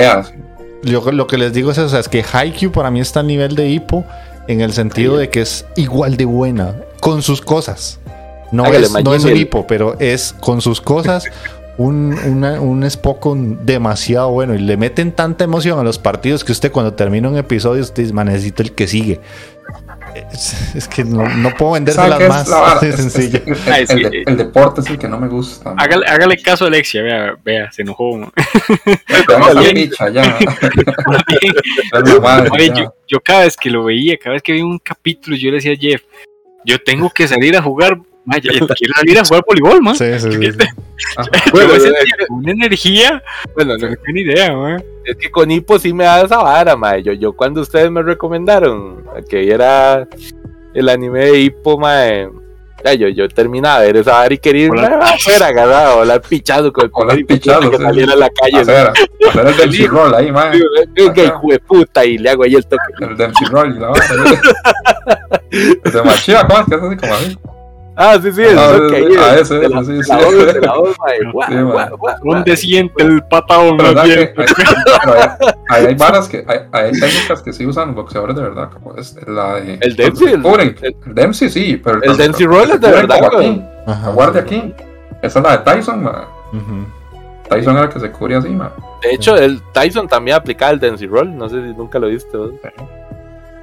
Yo lo que les digo es o sea, es que Haikyuu para mí está al nivel de Hippo en el sentido de que es igual de buena con sus cosas. No, Hágale, es, no es un Hippo, pero es con sus cosas un, una- un Spokon demasiado bueno y le meten tanta emoción a los partidos que usted cuando termina un episodio usted dice, "Man, necesito el que sigue. Es, es que no, no puedo ¿Sabe vendérselas más [LAUGHS] Es- es sencillo. el, deporte es el que no me gusta. Hágale, hágale caso a Alexia, vea, vea, se enojó. [LAUGHS] picha, ya. [LAUGHS] Madre, Oye, ya. yo cada vez que lo veía, cada vez que veía un capítulo, yo le decía a Jeff, yo tengo que salir a jugar, man, ya- quiero salir a jugar voleibol, man. Sí, sí, sí. [LAUGHS] Yo Bueno, con una energía, Bueno, no tengo ni idea, man. es que con hipo sí me da esa vara, mae. Yo, yo cuando ustedes me recomendaron que viera el anime de hipo, mae. ya, yo, yo terminaba de ver esa vara y quería irme afuera agarrado, volar pichado con el hipote pichado, que saliera a la calle. Hacer el Dempsey Roll ahí, man. Venga, hijo de puta, y le hago ahí el toque. El Dempsey Roll y la vara. [LAUGHS] El de Machia, ¿cómo es que es así como así? Ah, sí, sí, el Ah, toque ahí. ah, de- ese, de ese, la- sí, de sí. la voz, de la voz, mae. Guau, Sí, mae. guau, guau, ¿Dónde mae. siente el patadón? Pero más ¿verdad bien? hay, hay, hay, hay varas que hay, hay técnicas que sí usan boxeadores de verdad, como es la de El Dempsey, el- cubren. el- El Dempsey sí, pero el Dempsey Roll es de verdad, aquí, Ajá, la guardia sí. aquí. Esa es la de Tyson, man. Ujú. Tyson era el que se cubre así, man. De hecho, el Tyson también aplicaba el Dempsey Roll. No sé si nunca lo viste. vos.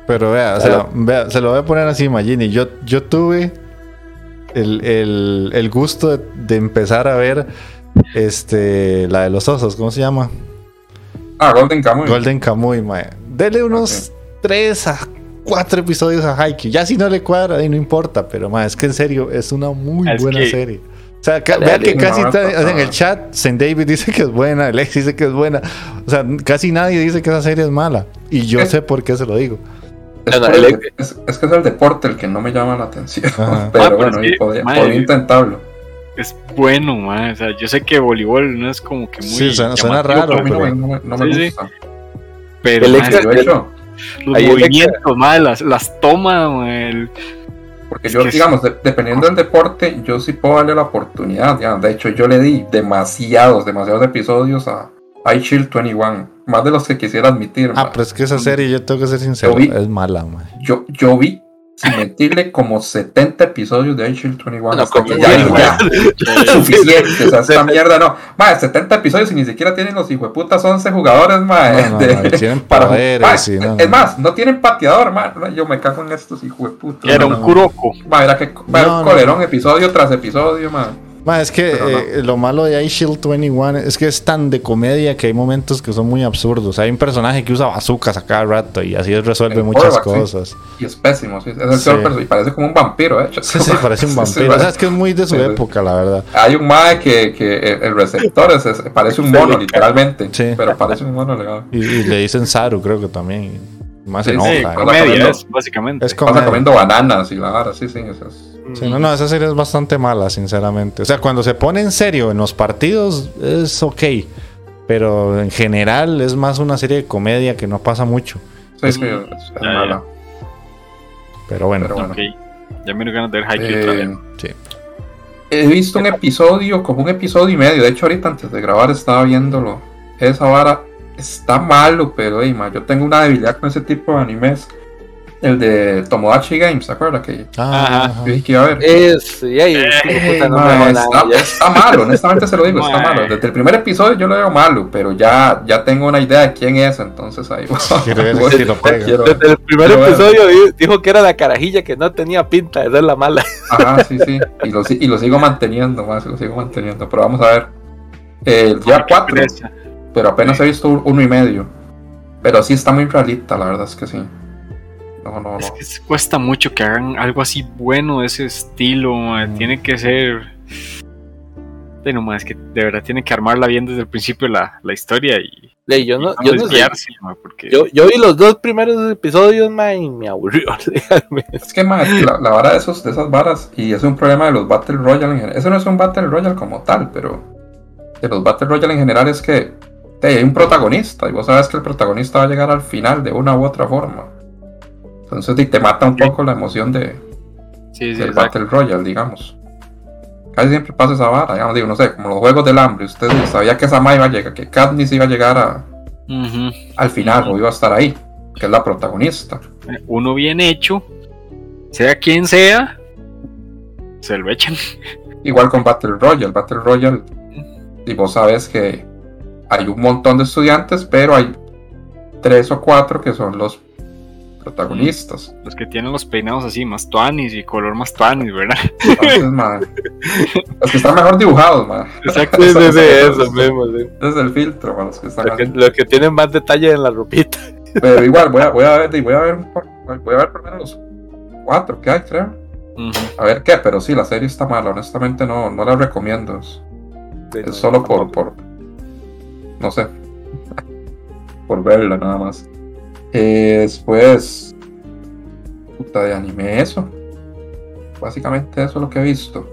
Pero vea, o sea, vea, se lo voy a poner así, Magini. Yo, yo tuve el, el- el gusto de, de empezar a ver este la de los osos, ¿cómo se llama? Ah, Golden Kamuy. Golden Kamuy, mae. Dele unos 3 a 4 episodios a Haikyuu. Ya si no le cuadra, ahí no importa, pero mae, es que en serio, es una muy Es buena que- serie. O sea, Dale, vea dale, que casi no, está- en el chat, Saint David dice que es buena, Alex dice que es buena. O sea, casi nadie dice que esa serie es mala. Y yo Es- sé por qué se lo digo. Es, No, no, por el- el- es, es que es el deporte el que no me llama la atención. Ajá. Pero [LAUGHS] Ah, pero bueno, es que, podía, madre, podía intentarlo. Es bueno, man. O sea, yo sé que voleibol no es como que muy. Sí, suena- raro, no, pero- me- no me, no me Sí, sí. gusta. Pero, El man, extra- Yo he hecho, los ahí movimientos, man, las, las tomas, man, el- porque Es yo, digamos, de- dependiendo del deporte, yo sí puedo darle la oportunidad. ya. De hecho, yo le di demasiados, demasiados episodios a iShield 21. Más de los que quisiera admitir. Ah, ma. pero es que esa serie, yo tengo que ser sincero, vi- es mala, mae. yo, yo vi, sin mentirle, como 70 episodios de iShield 21. Bueno, hasta como que ya, ya, ya. ya, suficiente. O sea, esta mierda no. Ma, 70 episodios y ni siquiera tienen los hijueputas 11 jugadores, ma. No, no, no, tienen [LAUGHS] para poderes Ma, no, Es no. más, no tienen pateador, ma. Yo me cago en estos hijueputas. era ma. un Kuroko. Ma, era que No, no. colerón episodio tras episodio, ma. Ma, es que no. eh, lo malo de iShield 21 es que es tan de comedia que hay momentos que son muy absurdos. Hay un personaje que usa bazucas a cada rato y así resuelve El muchas sí. cosas. Y es pésimo, sí. Es el Sí. y parece como un vampiro, hecho. Sí, sí, parece un [LAUGHS] vampiro. O sea, es que es muy de su época, la verdad. Hay un mae que, que el el receptor es, es- parece un mono, literalmente. Sí. Pero parece un mono legal. Y, y le dicen Saru, creo que también. Más Sí, enoja. sí, ¿eh? pasa comedia es, básicamente. Es Pasa comedia. comiendo bananas y la vara, sí, sí, eso es. Sí, no, no, esa serie es bastante mala, sinceramente. O sea, cuando se pone en serio en los partidos es ok. Pero en general es más una serie de comedia que no pasa mucho. Sí, sí, es, Ya, mala. Pero bueno. Pero bueno. Ok. Ya me ganas de ver Haikyuu otra vez. Eh, Sí. He visto un episodio, como un episodio y medio. De hecho, ahorita antes de grabar estaba viéndolo. Esa vara está malo, pero ey, ma, yo tengo una debilidad con ese tipo de animes. El de Tomodachi Games, ¿se acuerda? Que Ah, Ajá. yo dije que iba a ver. Es, puta, no Ma, jodan, está, malo, honestamente se lo digo, está Ma. malo. Desde el primer episodio yo lo veo malo, pero ya, ya tengo una idea de quién es, entonces ahí [LAUGHS] ver voy- si lo pega. quiero. Desde el primer ver. episodio di- dijo que era la carajilla que no tenía pinta de ser la mala. Ajá, sí, sí. Y lo, si- y lo sigo manteniendo, más, lo sigo manteniendo. Pero vamos a ver. Eh, ya Ay, qué cuatro, pereza. Pero apenas he visto un- uno y medio. Pero sí está muy realista, la verdad es que sí. No, no, no. Es que cuesta mucho que hagan algo así bueno de ese estilo. Mm. Tiene que ser. Bueno, ma, es que de verdad tiene que armarla bien desde el principio la, la historia y, Ley, yo no, yo no sé. ma, porque Yo, yo vi los dos primeros episodios, ma, y me aburrió. [LAUGHS] realmente. Es que ma, la, la vara de, esos, de esas varas, y es un problema de los Battle Royale en general. Eso no es un Battle Royale como tal, pero de los Battle Royale en general es que hay un protagonista, y vos sabes que el protagonista va a llegar al final de una u otra forma. Entonces te mata un poco la emoción de, sí, sí, del. Battle Royale, digamos. Casi siempre pasa esa vara, digamos, digo, no sé, como los juegos del hambre. Usted sabía que esa iba a llegar, que Katniss iba a llegar a- al final, o iba a estar ahí, que es la protagonista. Uno bien hecho, sea quien sea, se lo echan. Igual con Battle Royale, Battle Royale, y vos sabes que hay un montón de estudiantes, pero hay tres o cuatro que son los protagonistas. Los que tienen los peinados así, más tuanis y color más tuanis, ¿verdad? Entonces, ma, los que están mejor dibujados, ma. Exacto. Sí, [LAUGHS] sí, sí, Eso- mismo, sí. Es el filtro, ma, los que están Los que, más- los que tienen más detalle en la ropita. Pero [LAUGHS] igual, voy a, voy a ver, voy a ver voy a ver por lo menos los cuatro que hay, creo. A ver qué, pero sí, la serie está mala, honestamente no, no la recomiendo. Es, es solo por, por, no sé, por verla nada más. Eh, después, puta de anime, eso. Básicamente eso es lo que he visto.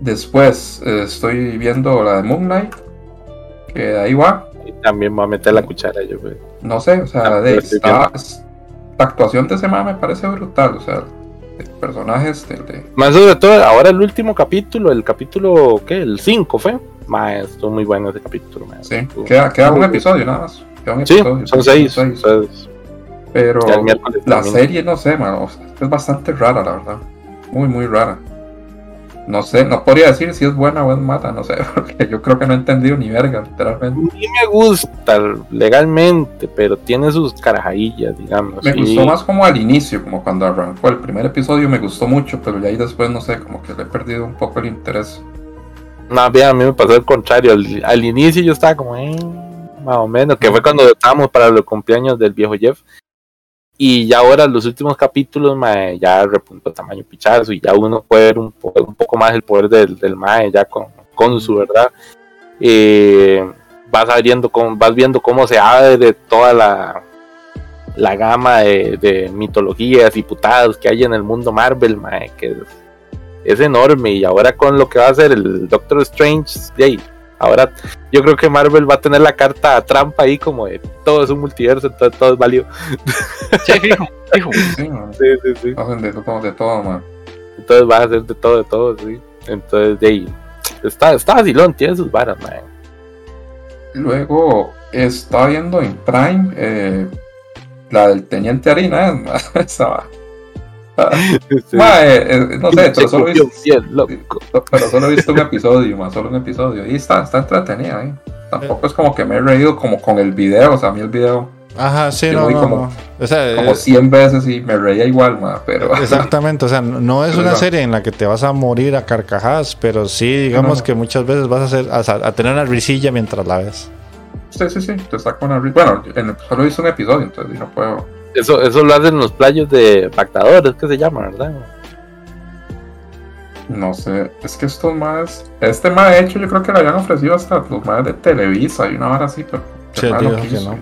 Después eh, estoy viendo la de Moon Knight, que de ahí va. Y también voy a meter la cuchara yo, güey. No sé, o sea, Ah, de, está- la actuación de ese me parece brutal, o sea, el personaje este, el de... Más sobre todo, ahora el último capítulo, el capítulo, ¿qué? El 5 fue. Ma, estuvo muy bueno ese capítulo, ma. Sí, Estuvo- queda, queda un episodio nada más. Queda un Sí, episodio, son sí, seis. seis. entonces, Pero la serie, no sé, man, o sea, es bastante rara, la verdad. Muy, muy rara. No sé, no podría decir si es buena o es mala, no sé, [LAUGHS] porque yo creo que no he entendido ni verga, literalmente. A mí me gusta legalmente, pero tiene sus carajillas, digamos. Me y- gustó más como al inicio, como cuando arrancó el primer episodio, me gustó mucho, pero ya ahí después, no sé, como que le he perdido un poco el interés. Más bien, a mí me pasó el contrario. Al, al inicio yo estaba como, eh, más o menos, que fue cuando estábamos para los cumpleaños del viejo Jeff. Y ya ahora, los últimos capítulos, mae, ya repuntó tamaño pichazo y ya uno puede ver un, po- un poco más el poder del, del Mae, ya con, con su verdad. Eh, vas, viendo cómo, vas viendo cómo se abre de toda la, la gama de, de mitologías y putadas que hay en el mundo Marvel, mae, que es, es enorme. Y ahora con lo que va a hacer el Doctor Strange, ahí, ahora yo creo que Marvel va a tener la carta trampa ahí como de todo es un multiverso, entonces todo es válido. Sí, fijo, fijo. Sí, Sí, sí, sí. hacen de todo, de todo, man. Entonces va a hacer de todo, de todo, sí. Entonces, de ahí, está, está vacilón, tiene sus varas, man. Luego estaba viendo en Prime eh, la del Teniente Harina, [LAUGHS] esa va. [LAUGHS] Sí. Ma, eh, eh, no sé, pero solo, he visto, bien, loco. pero solo he visto un episodio, más solo un episodio. Y está, está entretenida, ¿eh? Tampoco es como que me he reído como con el video, o sea, a mí el video Ajá, sí, no, no, como- no. O sea, como eh, 100 veces y me reía igual, ma, pero... [LAUGHS] Exactamente, o sea, no- es una serie en la que te vas a morir a carcajadas, pero sí, digamos no. que muchas veces vas a, hacer, a, a tener una risilla mientras la ves. Sí, sí, sí, te saca una risa. Bueno, en el- solo he visto un episodio, entonces no puedo... Eso, eso lo hacen los playos de Pactadores, que se llama, ¿verdad? No sé, es que estos más... Este más, de hecho, yo creo que le habían ofrecido hasta los más de Televisa y una hora así, pero... Sí, no que no, que no.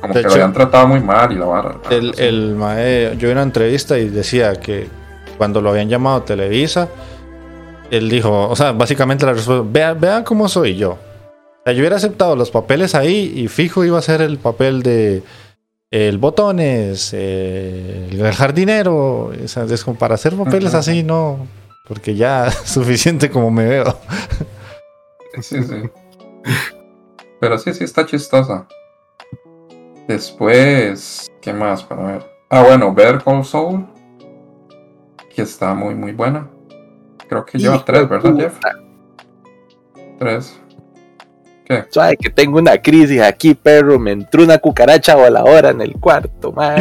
como De que hecho- lo habían tratado muy mal y la vara. El, el mae, yo vi una entrevista y decía que cuando lo habían llamado a Televisa, él dijo, o sea, básicamente la respuesta, vean, vean cómo soy yo. O sea, yo hubiera aceptado los papeles ahí y fijo iba a ser el papel de el botones, eh, el jardinero. Sea, es como para hacer papeles así, no, porque ya es [LAUGHS] suficiente como me veo. Sí, sí. Pero sí, sí, está chistosa. Después, ¿qué más para ver? Ah, bueno, Better Call Soul. Que está muy, muy buena. Creo que lleva tres, ¿verdad. Jeff? Tres. ¿Qué? Suave que tengo una crisis aquí, perro. Me entró una cucaracha voladora en el cuarto. Ah, [LAUGHS]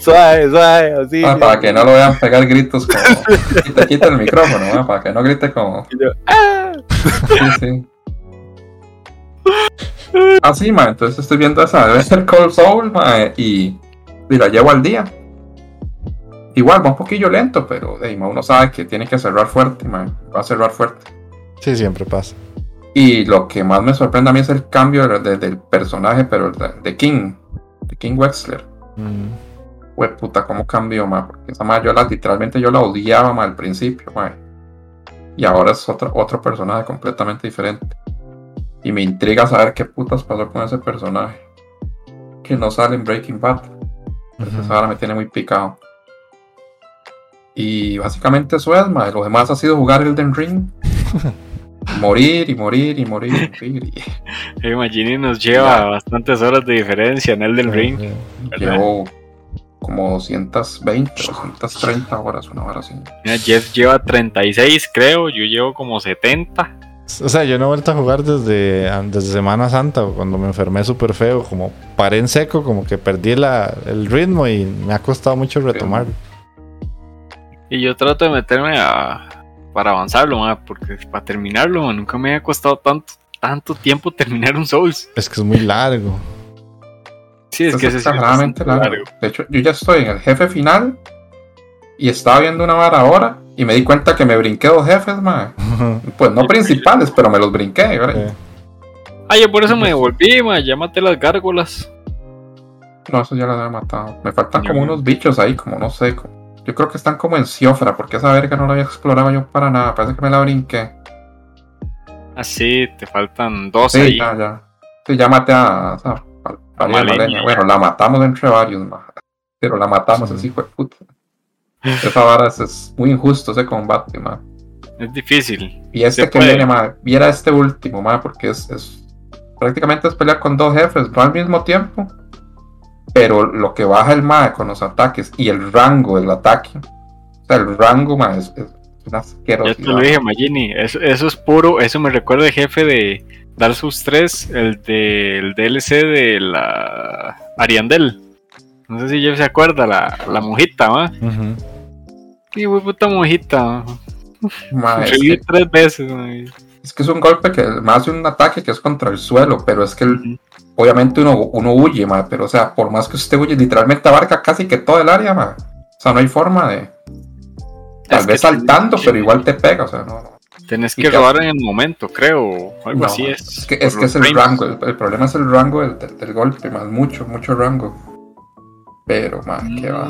suave, suave, así. ah, para que no lo vean pegar gritos como. Quita, quita el micrófono, ah, para que no grite como. Yo, ¡ah! Sí, sí. Ah, sí, ma, entonces estoy viendo esa de Better Call Soul, ma, y, y la llevo al día. Igual, va un poquillo lento, pero ey, ma, uno sabe que tiene que cerrar fuerte, ma, va a cerrar fuerte. Sí, siempre pasa. Y lo que más me sorprende a mí es el cambio de- de- del personaje, pero de, de King, de King Wexler. Mm. Puta, cómo cambió, ma, porque esa ma, yo la, literalmente yo la odiaba, ma, al principio, ma. Y ahora es otro, otro personaje completamente diferente. Y me intriga saber qué putas pasó con ese personaje. Que no sale en Breaking Bad. Entonces Ujú. ahora me tiene muy picado. Y básicamente eso es, ma. Lo demás ha sido jugar Elden Ring. [LAUGHS] morir y morir y morir y morir. Y [LAUGHS] Magini nos lleva Ya. bastantes horas de diferencia en Elden Ring. Sí. ¿verdad? llevo como 220, 230 horas, una hora así. Mira, Jeff lleva 36, creo. Yo llevo como 70. O sea, yo no he vuelto a jugar desde, desde Semana Santa, cuando me enfermé súper feo, como paré en seco, como que perdí la, el ritmo y me ha costado mucho retomar. Y yo trato de meterme a, para avanzarlo, porque para terminarlo, nunca me ha costado tanto, tanto tiempo terminar un Souls. Es que es muy largo. Sí, es Es que es exageradamente bastante largo. De hecho, yo ya estoy en el jefe final y estaba viendo una vara ahora y me di cuenta que me brinqué dos jefes, mae. [LAUGHS] Pues no principales, pero me los brinqué. ¿verdad? Sí. Ah, yo por eso me devolví, ma, ya maté las gárgolas. No, eso ya los había matado. Me faltan como unos bichos ahí, como no sé. como- Yo creo que están como en Ciofra, porque esa verga no la había explorado yo para nada. Parece que me la brinqué. Ah, sí, te faltan dos Sí, ahí. ya, ya. Sí, ya maté a, a, a Malenia. Malenia. Bueno, la matamos entre varios, ma. Pero la matamos Sí. así, fue puta. [LAUGHS] Esa vara es, es muy injusto ese combate, ma. Es difícil. Y este que viene, ma, viera este último, ma, porque es, es prácticamente es pelear con dos jefes, no al mismo tiempo. Pero lo que baja el ma con los ataques y el rango del ataque, o sea, el rango, ma, es, es una Ya te lo asquerosidad. dije, Magini. Eso, eso es puro. Eso me recuerda el jefe de Dark Souls 3, el del DLC de la Ariandel. No sé si Jeff se acuerda, la, la monjita, ¿va? Ujú. Y güey, puta monjita. Ma, es, que, tres veces. es que es un golpe que más hace un ataque que es contra el suelo, pero es que el-. Obviamente uno, uno huye, ma, pero o sea, por más que usted huye, literalmente abarca casi que todo el área, ma. O sea, no hay forma de. Tal Es vez saltando, pero igual te pega, o sea, no, no. Tenés que robar en el momento, creo. Algo No, así es. Es que es, que el rango, el, el problema es el rango del, del- del golpe, más mucho, mucho rango. Pero, man, que va.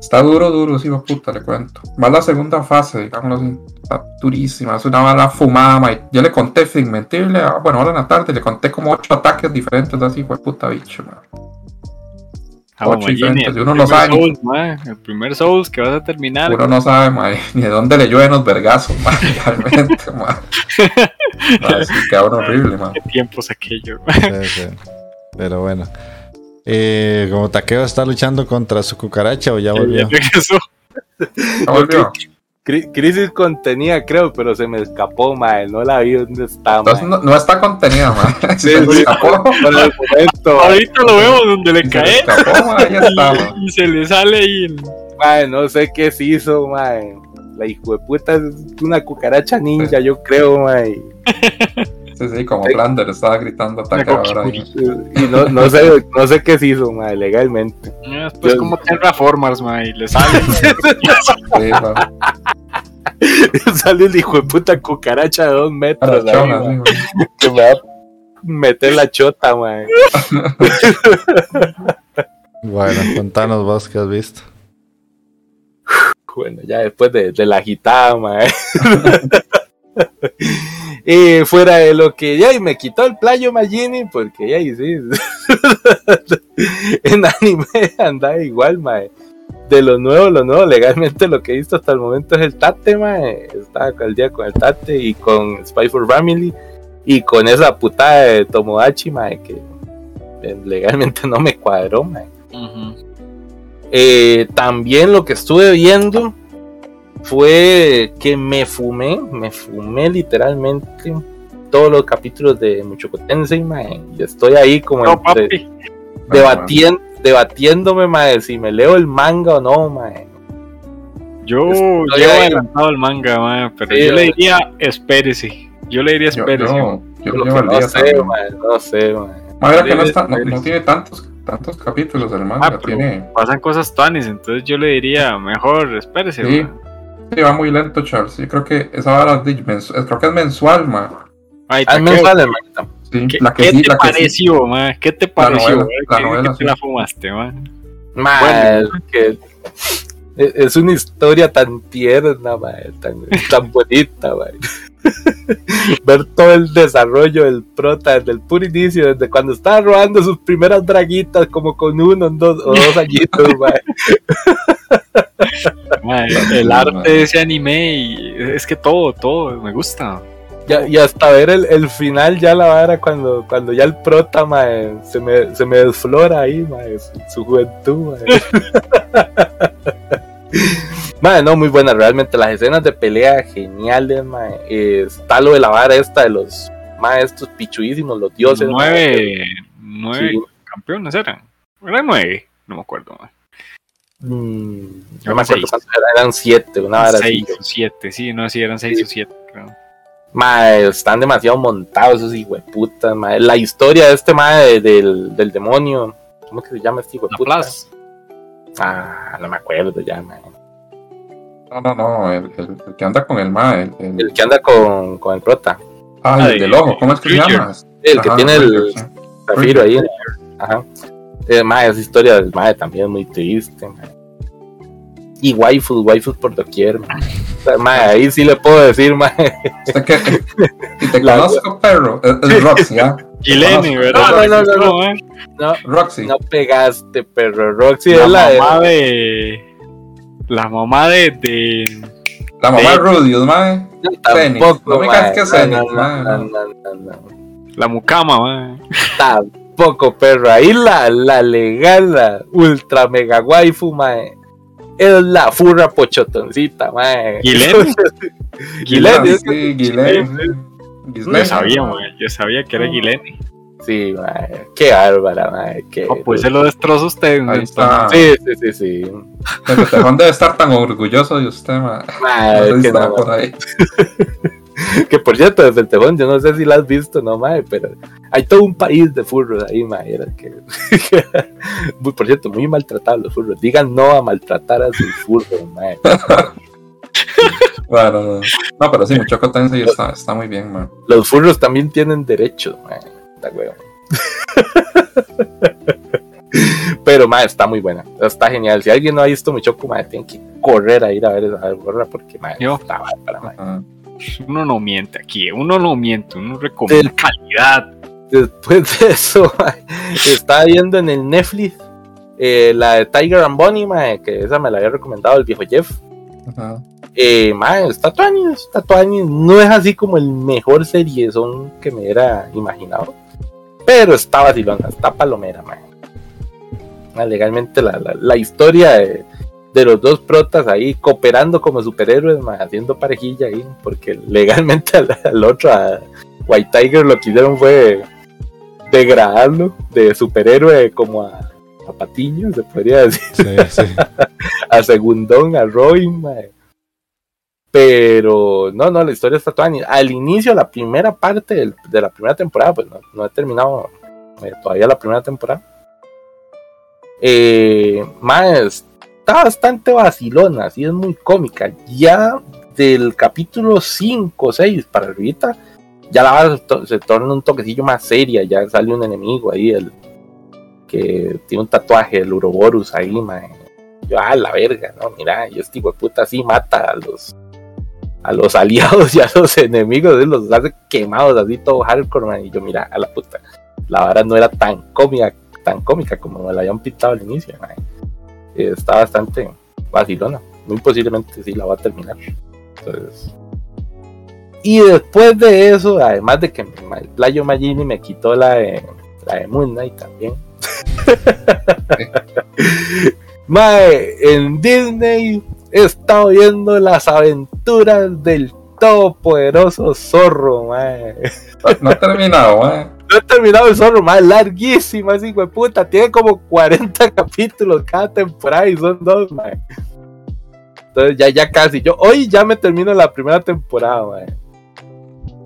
Está duro, duro, sí, va puta, le cuento. Más la segunda fase, digámoslo así. Está durísima, es una bala fumada, Yo le conté, sin mentirle, ah, bueno, ahora en la tarde le conté como ocho ataques diferentes, así, fue puta bicho, man. ah, Ocho diferentes, el y uno no primer sabe ni- Souls, ma, El primer Souls que vas a terminar. Uno no sabe, ma, [LAUGHS] ni de dónde le llueven los vergazos, man, [LAUGHS] realmente, man. [LAUGHS] Sí, horrible, man. ¿Qué tiempos aquellos? Sí, sí. Pero bueno. Eh, como Takeo está luchando contra su cucaracha o ya volvió. Ya regresó. ¿Ya volvió? Cri- crisis contenida, creo, pero se me escapó, mae. No la vi dónde está, mae. Entonces no, no está contenida, man. [LAUGHS] Sí, Se sí. escapó. Por el momento, mae. Ahorita lo vemos donde le Se cae escapó, man, ahí [LAUGHS] está, man. y, y se le sale ahí el. Mae, no sé qué se hizo, mae. La hijo de puta es una cucaracha ninja, yo creo, mae. [LAUGHS] Sí, sí, como Blander estaba gritando ataque ahora. Y no, no sé, no sé qué se hizo, mae, legalmente. Después Yo- como Terraformers, ma, y le sale. [LAUGHS] Sí. [LAUGHS] Sale el hijo de puta cucaracha de dos metros. Arachona, ahí, sí, que me da meter la chota, mae. [LAUGHS] Bueno, contanos vos qué has visto. Bueno, ya después de, de la agitada, mae. Fuera de lo que ya y me quitó el playo Magini, porque ya y sí. [LAUGHS] en anime anda igual, mae. De lo nuevo, lo nuevo, legalmente lo que he visto hasta el momento es el Tate, mae. Estaba al día con el Tate y con Spy for Family. Y con esa putada de Tomodachi, mae, que legalmente no me cuadró, mae. Eh, también lo que estuve viendo fue que me fumé, me fumé literalmente todos los capítulos de Muchoco Tensei, mae, y estoy ahí como No, entre- debatien- debatiéndome, mae, si me leo el manga o no, mae. Yo Estoy llevo ahí. adelantado el manga, mae, pero Sí, yo le diría espérese. Yo le diría espérese. yo, yo Lo llevo no sé, mae, no sé, mae. Ma, mira que no, Debe está, no, ser. no tiene tantos, tantos capítulos el manga. Ah, tiene, pasan cosas tanis, entonces yo le diría mejor espérese. Sí. Sí, va muy lento, Charles. Yo creo que esa vara es mensu- creo que es mensual, ma. Ay, Al Takeo, menos vale, mae. Sí, ¿Qué, la que qué sí, te la que sí. pareció, mae? ¿Qué te pareció? novela, mae? la ¿Qué- novela, qué te sí. la fumaste, mae? Mae, Bueno. es que es es una historia tan tierna, mae, tan, tan bonita, mae. [LAUGHS] Ver todo el desarrollo del prota desde el puro inicio, desde cuando estaba robando sus primeras draguitas, como con uno dos, o dos añitos, mae. [LAUGHS] Sí, el [LAUGHS] arte de ese anime y es que todo, todo me gusta. Ya- y hasta ver el, el final, ya la vara, cuando, cuando ya el prota, mae, se me, se me desflora ahí, mae, su, su juventud, mae. [LAUGHS] Mae, no, muy buena, realmente las escenas de pelea geniales, mae. Eh, está lo de la vara esta de los maestros pichuísimos, los dioses. mae. nueve, nueve Sí. campeones eran. Eran nueve, no me acuerdo. mae. Mm, no Eran me acuerdo seis. cuántos eran, eran siete, una. Seis o siete, sí, no, sí, eran seis Sí. o siete, creo. Mae, están demasiado montados esos hijueputas, mae. La historia de este mae del, del demonio, ¿cómo que se llama este hijueputa? Ah, no me acuerdo ya, mae. No, no, no, el, el- el que anda con el ma, el, el- El que anda con, con el prota. ah, Ah, el del ojo, ¿cómo es que se llama? El que Ajá, tiene el zafiro ahí. Ajá. Eh, mae, esa historia del mae también es muy triste, mae. Y waifus, waifus por doquier, mae. Ahí sí le puedo decir, mae. Que, y te [LAUGHS] La- conozco, perro. Es, es Roxy, ¿ah? [LAUGHS] Gileni, No, ¿verdad? no, no, no, no. mae. No, Roxy. no pegaste, perro. Roxy La es la de- mamá de. La mamá de. de La mamá de. Rudius, mae. No, tampoco, No me mae. casques No, Zenith, no, no, mae, no, no. no, no, no. la mucama, mae. Tampoco, perro. Ahí la, la legal, la ultra mega waifu, mae. Es la furra pochotoncita, mae. Gileni, [LAUGHS] Ah, es que- sí, Gileni. Yo sabía, mae. Yo sabía que era Gileni. Sí, mae. Qué bárbara, mae. Qué... Oh, pues se lo destrozó usted. Ahí mae. está. Sí, sí, sí, sí. El Tejón debe estar tan orgulloso de usted, mae. Mae, No sé si que, está no, por ahí. [LAUGHS] [LAUGHS] que por cierto, desde el tejón, yo no sé si la has visto, no, mae, pero hay todo un país de furros ahí, mae. Era que... [LAUGHS] Muy- por cierto, muy maltratados los furros. Digan no a maltratar a sus furros, mae. Bueno, no, no, pero sí, Muchoco Tensei está, está muy bien, mae. Los furros también tienen derechos, mae. Está huevo. [LAUGHS] Pero, mae, está muy buena. Está genial. Si alguien no ha visto Muchoco, mae, tiene que correr a ir a ver esa gorra porque, mae, Yo. está mae. Ah, Uno no miente aquí. Uno no miente. Uno recomienda Sí. calidad. Después de eso, [LAUGHS] estaba viendo en el Netflix eh, la de Tiger and Bonnie, mae, que esa me la había recomendado el viejo Jeff. ajá. Eh, mae, está tuanis, está tuanis. No es así como el mejor seriezón que me hubiera imaginado. Pero está vacilona, está palomera, mae. Legalmente la, la, la historia de, de los dos protas ahí cooperando como superhéroes, mae, haciendo parejilla ahí. Porque legalmente al, al otro, a White Tiger, lo que hicieron fue degradarlo de superhéroe como a, a Patiño, se podría decir Sí, sí. [LAUGHS] a Segundón, a Robin, mae. Pero no, no, la historia está toda. Al inicio, la primera parte del- de la primera temporada, pues no, no he terminado eh, todavía la primera temporada. Eh, más, está bastante vacilona, así es muy cómica. Ya del capítulo 5 o 6 para arriba, ya la vara se, to- se torna un toquecillo más seria, ya sale un enemigo ahí, el que tiene un tatuaje, el Uroboros ahí, mae. Yo, ah, la verga, no, mira, yo este hijo de puta así mata a los a los [LAUGHS] aliados y a los enemigos, los hace quemados así todo hardcore, man. Y yo, mira, a la puta, la vara no era tan cómica, tan cómica como me la habían pintado al inicio, man. Eh, Está bastante vacilona. Muy posiblemente sí la va a terminar. Entonces. Y después de eso, además de que Playo Magini me quitó la de, la de Moon Knight también. [LAUGHS] Mae, en Disney he estado viendo las aventuras del todopoderoso zorro, mae. No ha terminado, mae. No he terminado el zorro, más larguísima, así, güey, puta. Tiene como 40 [LAUGHS] capítulos cada temporada y son dos, mae. Entonces ya, ya casi. Yo hoy ya me termino la primera temporada, mae.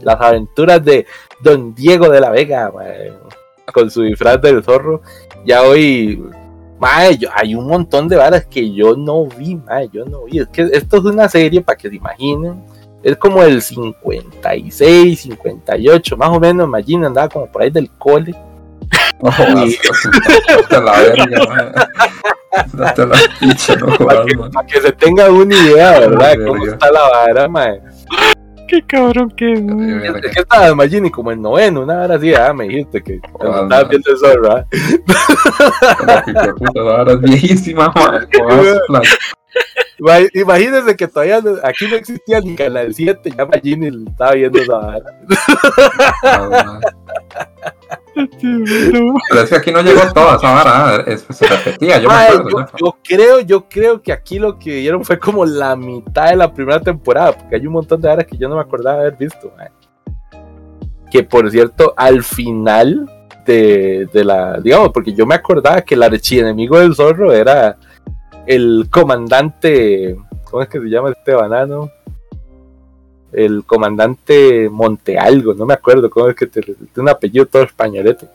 Las aventuras de Don Diego de la Vega, mae. Con su disfraz del zorro. Ya hoy, mae, yo- hay un montón de varas que yo no vi, mae. Yo no vi. Es que esto es una serie para que se imaginen. Es como el 56, 58, más o menos. Imagina, andaba como por ahí del cole. [LAUGHS] No jodas, date a la verga, mae. Date a la picha, no [LAUGHS] Para que, mae. pa' que se tenga una idea, ¿verdad? Verga. Cómo está la vara, mae. Qué cabrón que es, que estaba, imagínate, como el noveno, una hora así, ah, me dijiste que cuando Ah, estabas no. viendo el zorro. Como que, hijo de puta, la vara es viejísima, [LAUGHS] Imagínense que todavía no- aquí no existía ni Canal 7, ya Magini estaba viendo esa vara. Pero es que aquí no llegó toda esa vara, ¿eh? es- se repetía, yo me acuerdo. yo, creo, yo creo que aquí lo que dieron fue como la mitad de la primera temporada, porque hay un montón de varas que yo no me acordaba haber visto. Que por cierto, al final de, de la, digamos, porque yo me acordaba que el archienemigo del zorro era el comandante, ¿cómo es que se llama este banano? El comandante Montealgo, no me acuerdo cómo es que te- tiene un apellido todo españolete.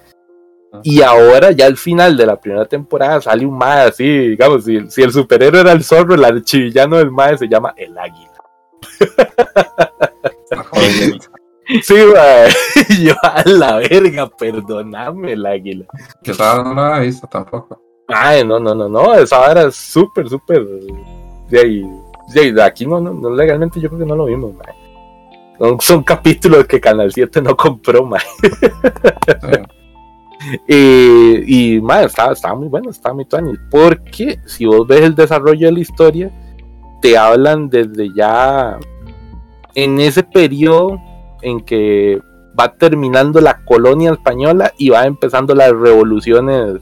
Y ahora, ya al final de la primera temporada, sale un mae así, digamos, si, si el superhéroe era el zorro, el archivillano del mae se llama el águila. [LAUGHS] Sí, mae. [LAUGHS] Yo, a la verga, perdoname el águila. Que esa no la visto tampoco. Ay, no, no, no, no, esa es súper, súper. De ahí, de ahí, de aquí no, no, no, legalmente yo creo que no lo vimos, mae. Son, son capítulos que Canal 7 no compró, mae. [LAUGHS] Sí. Y, mae, estaba, estaba muy bueno, estaba muy tuanis. Porque si vos ves el desarrollo de la historia, te hablan desde ya en ese periodo en que va terminando la colonia española y va empezando las revoluciones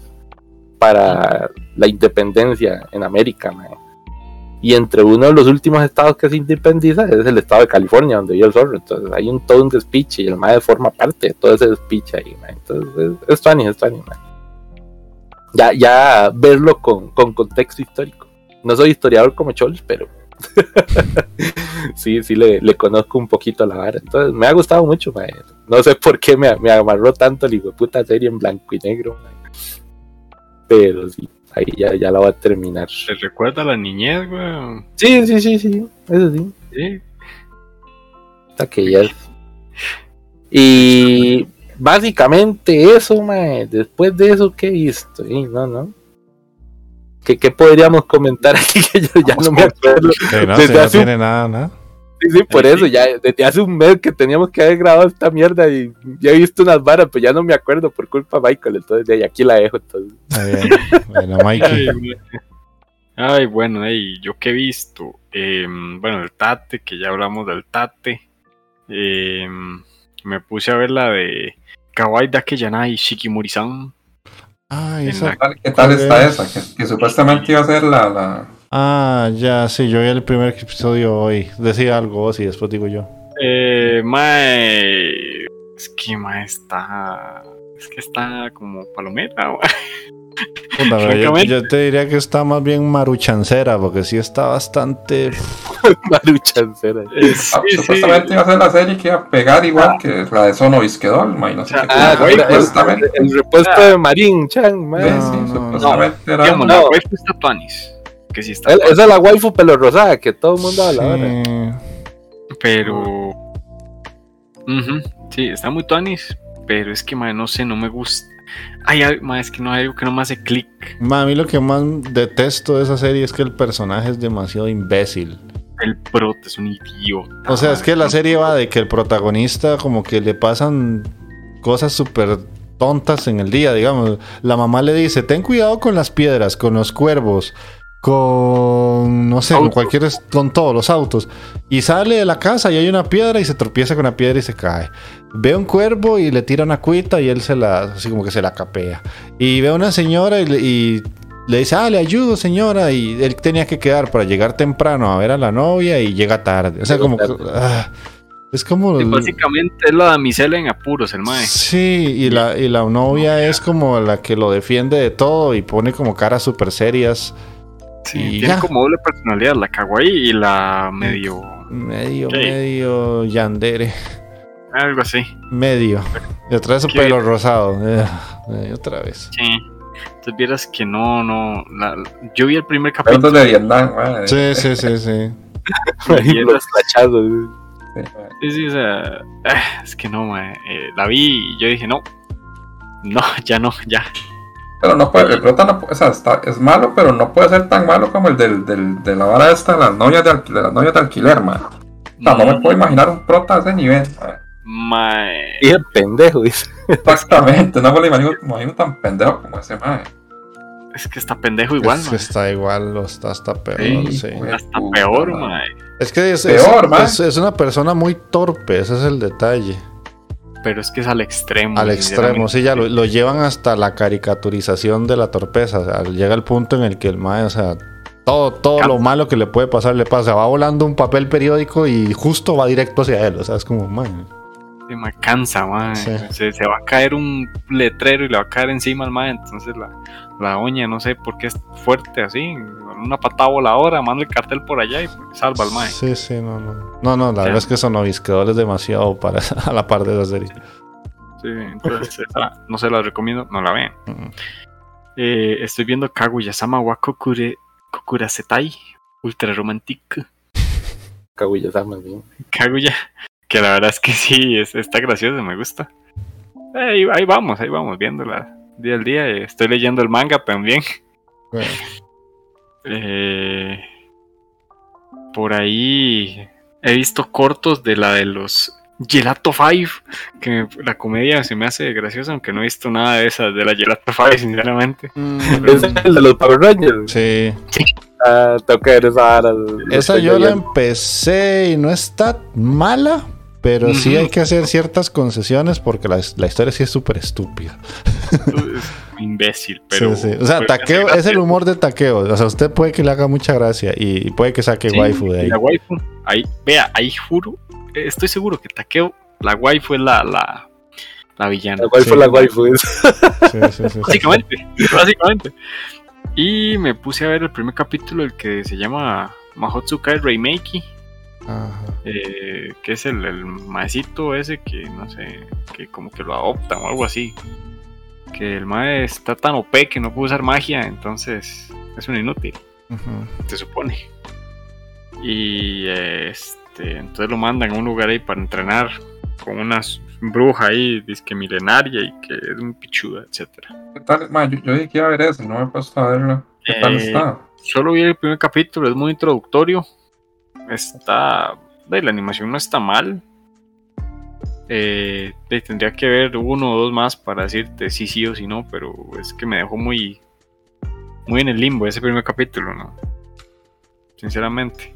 para la independencia en América. mae. Y entre uno de los últimos estados que se independiza es el estado de California, donde vive el zorro. Entonces hay un todo un despiche y el mae forma parte de todo ese despiche ahí. mae. Entonces es, es funny, es funny, mae. Ya, ya verlo con, con contexto histórico. No soy historiador como Chols, pero [LAUGHS] sí, sí le, le conozco un poquito a la vara. Entonces me ha gustado mucho, mae. No sé por qué me, me amarró tanto el hijo de puta serie en blanco y negro. mae. Pero sí, ahí ya, ya la va a terminar. ¿Te recuerda a la niñez, weón? Sí, sí, sí, sí, eso sí. Sí. Hasta que ya es. Y básicamente eso, mae. Después de eso, ¿qué he visto? Sí, no, no. ¿Qué, qué podríamos comentar aquí? [LAUGHS] Que yo ya no me acuerdo. Que no, Desde si no hace tiene nada, nada. Sí, sí, por eso, ya desde hace un mes que teníamos que haber grabado esta mierda y ya he visto unas varas, pero ya no me acuerdo por culpa de Michael, entonces de ahí aquí la dejo. Entonces. Bueno, Mikey. Ay. Ay, bueno, ey, yo que he visto, Em, bueno, el Tate, que ya hablamos del Tate, Em, me puse a ver la de Kawaii Dake Yanai Shikimori-san. Ay, En esa. la- ¿Cuál- ¿Qué tal ¿Cuál está es? esa? Que, que supuestamente iba a ser la, la... Ah, ya, sí, yo vi el primer episodio hoy. Decía algo vos y después digo yo. Eh, mae, es que mae está, es que está como palomera. [LAUGHS] Puta, pero yo, yo te diría que está más bien maruchancera, porque sí está bastante. [LAUGHS] Maruchancera. Eh, ah, sí, sí. supuestamente iba a ser la serie que iba a pegar igual que la de Sono y no sé Ah, qué Ah, cosa, era el, supuestamente. el repuesto de Marín Chan, mae. Sí, No, sí, no, supuestamente era... Digamos, no. tuanis, que sí está Esa es la waifu pelo rosada que todo el mundo habla ahora. Sí. pero... Sí, está muy tuanis, pero es que, no sé, no me gusta. Ay, es que no hay algo que no me hace clic. A mí lo que más detesto de esa serie es que el personaje es demasiado imbécil. El prot es un idiota. O sea, es que la serie va de que el protagonista como que le pasan cosas súper tontas en el día, digamos. La mamá le dice, ten cuidado con las piedras, con los cuervos, con, no sé, con cualquier, con todos los autos. Y sale de la casa y hay una piedra y se tropieza con la piedra y se cae. Ve un cuervo y le tira una cuita y él se la, así como que se la capea. Y ve a una señora y le, y le dice, ah, le ayudo señora. Y él tenía que quedar para llegar temprano a ver a la novia y llega tarde. O sea, como ah, es como... Sí, básicamente es la damisela en apuros, el mae. Sí, y la, y la novia es como la que lo defiende de todo y pone como caras súper serias. Sí, y tiene ya. como doble personalidad, la kawaii y la medio. Medio, medio yandere. Algo así. Medio. Y otra vez su pelo rosado. Eh, eh, otra vez. Sí. Entonces vieras que no, no. la- yo vi el primer capítulo. de Vietnam. Sí, sí, sí, sí. Los [LAUGHS] flachazos. Sí. Sí, sí, o sea, ah, es que no, mae. Eh, la vi y yo dije, no. No, ya no, ya. Pero no puede, el prota no puede, o sea, está- es malo, pero no puede ser tan malo como el del, del, de la vara esta de las novias de, de las novias de alquiler, man. O sea, no me puedo imaginar un prota a ese nivel. mae. Mae. Y el pendejo, dice. Exactamente, no me lo imagino, me imagino tan pendejo como ese mae. Es que está pendejo igual, es que mae. está igual o está hasta peor. Sí, Puta peor, mae. Es que es, Peor, es- man. es- es una persona muy torpe, ese es el detalle. Pero es que es al extremo. Al extremo, sí, ya lo, lo llevan hasta la caricaturización de la torpeza. O sea, llega el punto en el que el mae, o sea, todo, todo lo malo que le puede pasar le pasa. Va volando un papel periódico y justo va directo hacia él. O sea, es como, mae. Sí, mae, cansa, mae. Sí. Se, se va a caer un letrero y le va a caer encima al mae. Entonces la, la uña, no sé por qué es fuerte así. Una patada voladora, manda el cartel por allá y salva al mae. Sí, sí, no, no. No, no, la verdad es que Sonovisquedor es demasiado para [LAUGHS] a la par de la serie. Sí, entonces esa no se la recomiendo, no la vean. Eh, estoy viendo Kaguya-sama wa Kokure, Kokurasetai, Ultra Romantic. Caguilla sama, bien. Kaguya, que la verdad es que [LAUGHS] sí, es- está gracioso, me gusta. Eh, ahí, ahí vamos, ahí vamos, viéndola día al día. eh, Estoy leyendo el manga también. Bueno, [LAUGHS] Eh, por ahí he visto cortos de la de los Gelato 5, que me- la comedia se me hace graciosa, aunque no he visto nada de esas de la Gelato 5, sinceramente. Es el de los Power Rangers. Sí, Ah, tengo que ver esa esa yo la empecé y no está mala, pero sí hay que hacer ciertas concesiones porque la, la historia sí es súper estúpida. Es imbécil, [LAUGHS] pero. Sí, sí. O sea, hace es el humor de Takeo. O sea, usted puede que le haga mucha gracia y, y puede que saque Sí, waifu de ahí. La waifu. Ahí, vea, ahí juro. eh, Estoy seguro que Takeo, la waifu es la, la, la villana. La waifu, Sí. la waifu. es- Sí, sí, sí, sí. Básicamente, [LAUGHS] básicamente. Y me puse a ver el primer capítulo, el que se llama Mahotsukai Reimeki, Ajá. eh, que es el, el maecito ese que, no sé, que como que lo adoptan o algo así. Que el mae está tan OP que no puede usar magia, entonces es un inútil. Se supone. Y eh, este, entonces lo mandan a un lugar ahí para entrenar con una bruja ahí, disque milenaria y que es un pichuda, etcétera. ¿Qué tal? Ma, yo, yo dije que iba a ver eso, no me he puesto a verlo. ¿Qué tal Eh, está? Solo vi el primer capítulo, es muy introductorio. Está. la animación no está mal. Eh, tendría que ver uno o dos más para decirte si sí o si no, pero es que me dejó muy. muy en el limbo ese primer capítulo, ¿no? Sinceramente.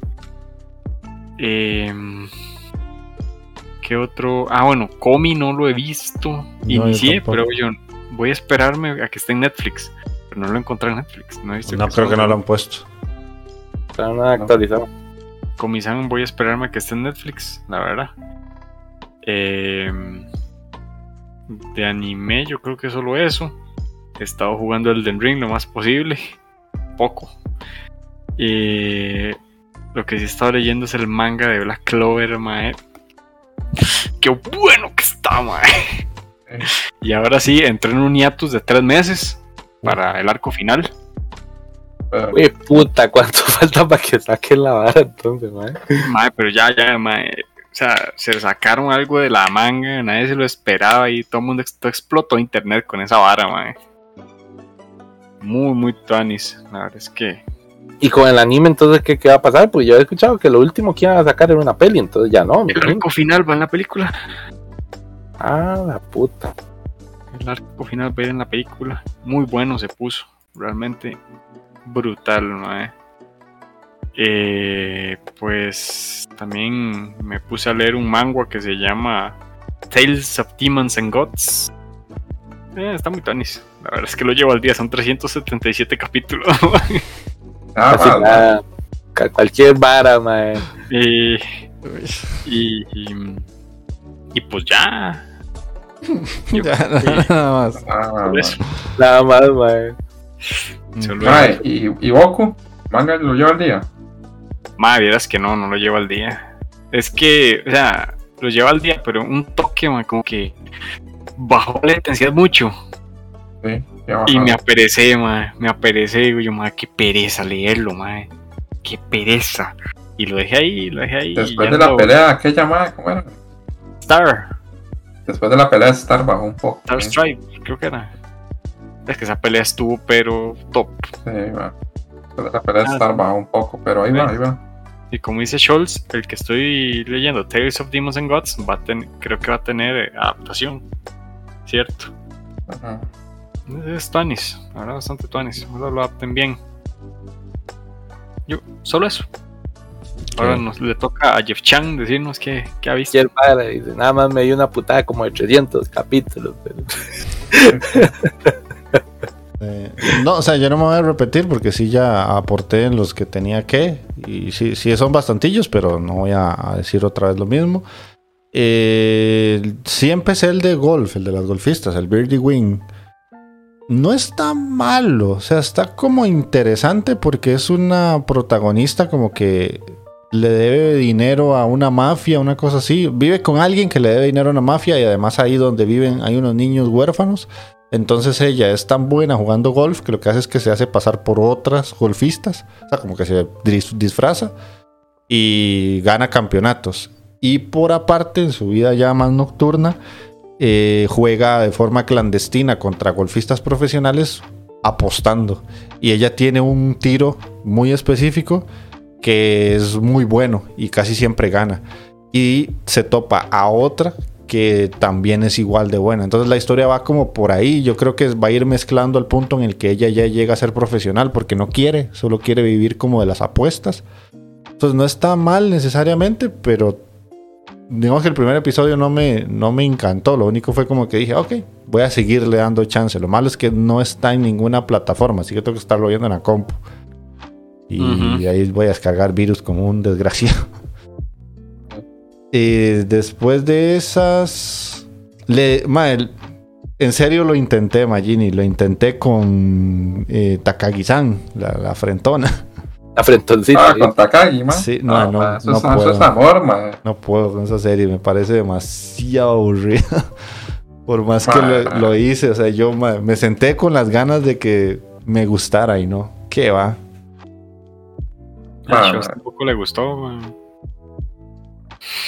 Em, ¿Qué otro? Ah, bueno, Comi no lo he visto. Inicié, pero yo voy a esperarme a que esté en Netflix. Pero no lo encontré en Netflix. No, he visto No creo que no lo han puesto. Está nada actualizado. Comisan voy a esperarme a que esté en Netflix, la verdad. Eh, de anime, yo creo que solo eso. He estado jugando Elden Ring lo más posible. [LAUGHS] Poco. Eh, lo que sí he estado leyendo es el manga de Black Clover, mae. [LAUGHS] ¡Qué bueno que está, mae! [LAUGHS] Y ahora sí, entré en un hiatus de tres meses para el arco final. Uy, puta, ¿cuánto [LAUGHS] falta para que saquen la vara entonces, mae? Mae, pero ya, ya, mae. sea, se sacaron algo de la manga, nadie se lo esperaba y todo el mundo explotó internet con esa vara, mae. Muy, muy tuanis. La verdad es que. Y con el anime, entonces, ¿qué, qué va a pasar? Pues yo he escuchado que lo último que iban a sacar era una peli, entonces ya no. El arco final va en la película. Ah, la puta. El arco final va a ir en la película. Muy bueno se puso. Realmente brutal, mae. Eh, pues también me puse a leer un manga que se llama Tales of Demons and Gods. Eh, está muy tanis. La verdad es que lo llevo al día, son 377 capítulos. [LAUGHS] Ah, Así nada, cualquier vara, mae. y, y, y, y pues ya. [LAUGHS] Yo Ya, que nada más. Ah. Nada más, mae. Mae, ¿y, y Goku? ¿Manga lo lleva al día? Madre, vieras que no, no lo llevo al día. Es que, o sea, lo llevo al día, pero un toque, ma, como que bajó la intensidad mucho. Sí, Y me aperecé, ma, me aperecé. Digo yo, ma, qué pereza leerlo, ma. Qué pereza. Y lo dejé ahí, lo dejé ahí. Después de la pelea, aquella llamada, ¿cómo era? Star, Después de la pelea, Star bajó un poco. Star Stripe, creo que era. Es que esa pelea estuvo, pero top. sí, va. La pelea, Ah, sí. bajó un poco, pero ahí va, ahí va. Y como dice Scholz, el que estoy leyendo, Tales of Demons and Gods, va a ten- creo que va a tener eh, adaptación. ¿Cierto? Ajá. Es Tuanis, verdad, bastante Tuanis. Ojalá lo adapten bien. Yo, solo eso. Ahora nos le toca a Jeff Chan decirnos qué, qué ha visto. Cualquier vara, dice, nada más me dio una putada como de 300 capítulos. pero- [LAUGHS] Eh, no, o sea, yo no me voy a repetir porque sí ya aporté en los que tenía que. Y sí, sí son bastantillos, pero no voy a, a decir otra vez lo mismo. Eh, sí empecé el de golf, el de las golfistas, el Birdie Wing. No está malo, o sea, está como interesante porque es una protagonista como que le debe dinero a una mafia, una cosa así. Vive con alguien que le debe dinero a una mafia y además ahí donde viven hay unos niños huérfanos. Entonces ella es tan buena jugando golf que lo que hace es que se hace pasar por otras golfistas. O sea, como que se dis- disfraza y gana campeonatos. Y por aparte, en su vida ya más nocturna, eh, juega de forma clandestina contra golfistas profesionales apostando. Y ella tiene un tiro muy específico que es muy bueno y casi siempre gana. Y se topa a otra que también es igual de buena. Entonces la historia va como por ahí. Yo creo que va a ir mezclando al punto en el que ella ya llega a ser profesional porque no quiere, solo quiere vivir como de las apuestas. Entonces no está mal necesariamente, pero digamos que el primer episodio no me, no me encantó. Lo único fue como que dije, ok, voy a seguirle dando chance. Lo malo es que no está en ninguna plataforma, así que tengo que estarlo viendo en la compu. Y ahí voy a descargar virus como un desgraciado. Y después de esas. Le, ma, el- en serio lo intenté, Magini. Lo intenté con eh, Takagi-san, la, la frentona. La frentoncita. Ah, con Takagi, man. Sí, no, Ah, no, ma, eso, no es, eso puedo. es amor, man. No puedo con esa serie, me parece demasiado aburrida. [LAUGHS] Por más que lo, hice, o sea, yo ma, me senté con las ganas de que me gustara y no. ¿Qué va? A tampoco le gustó, ma.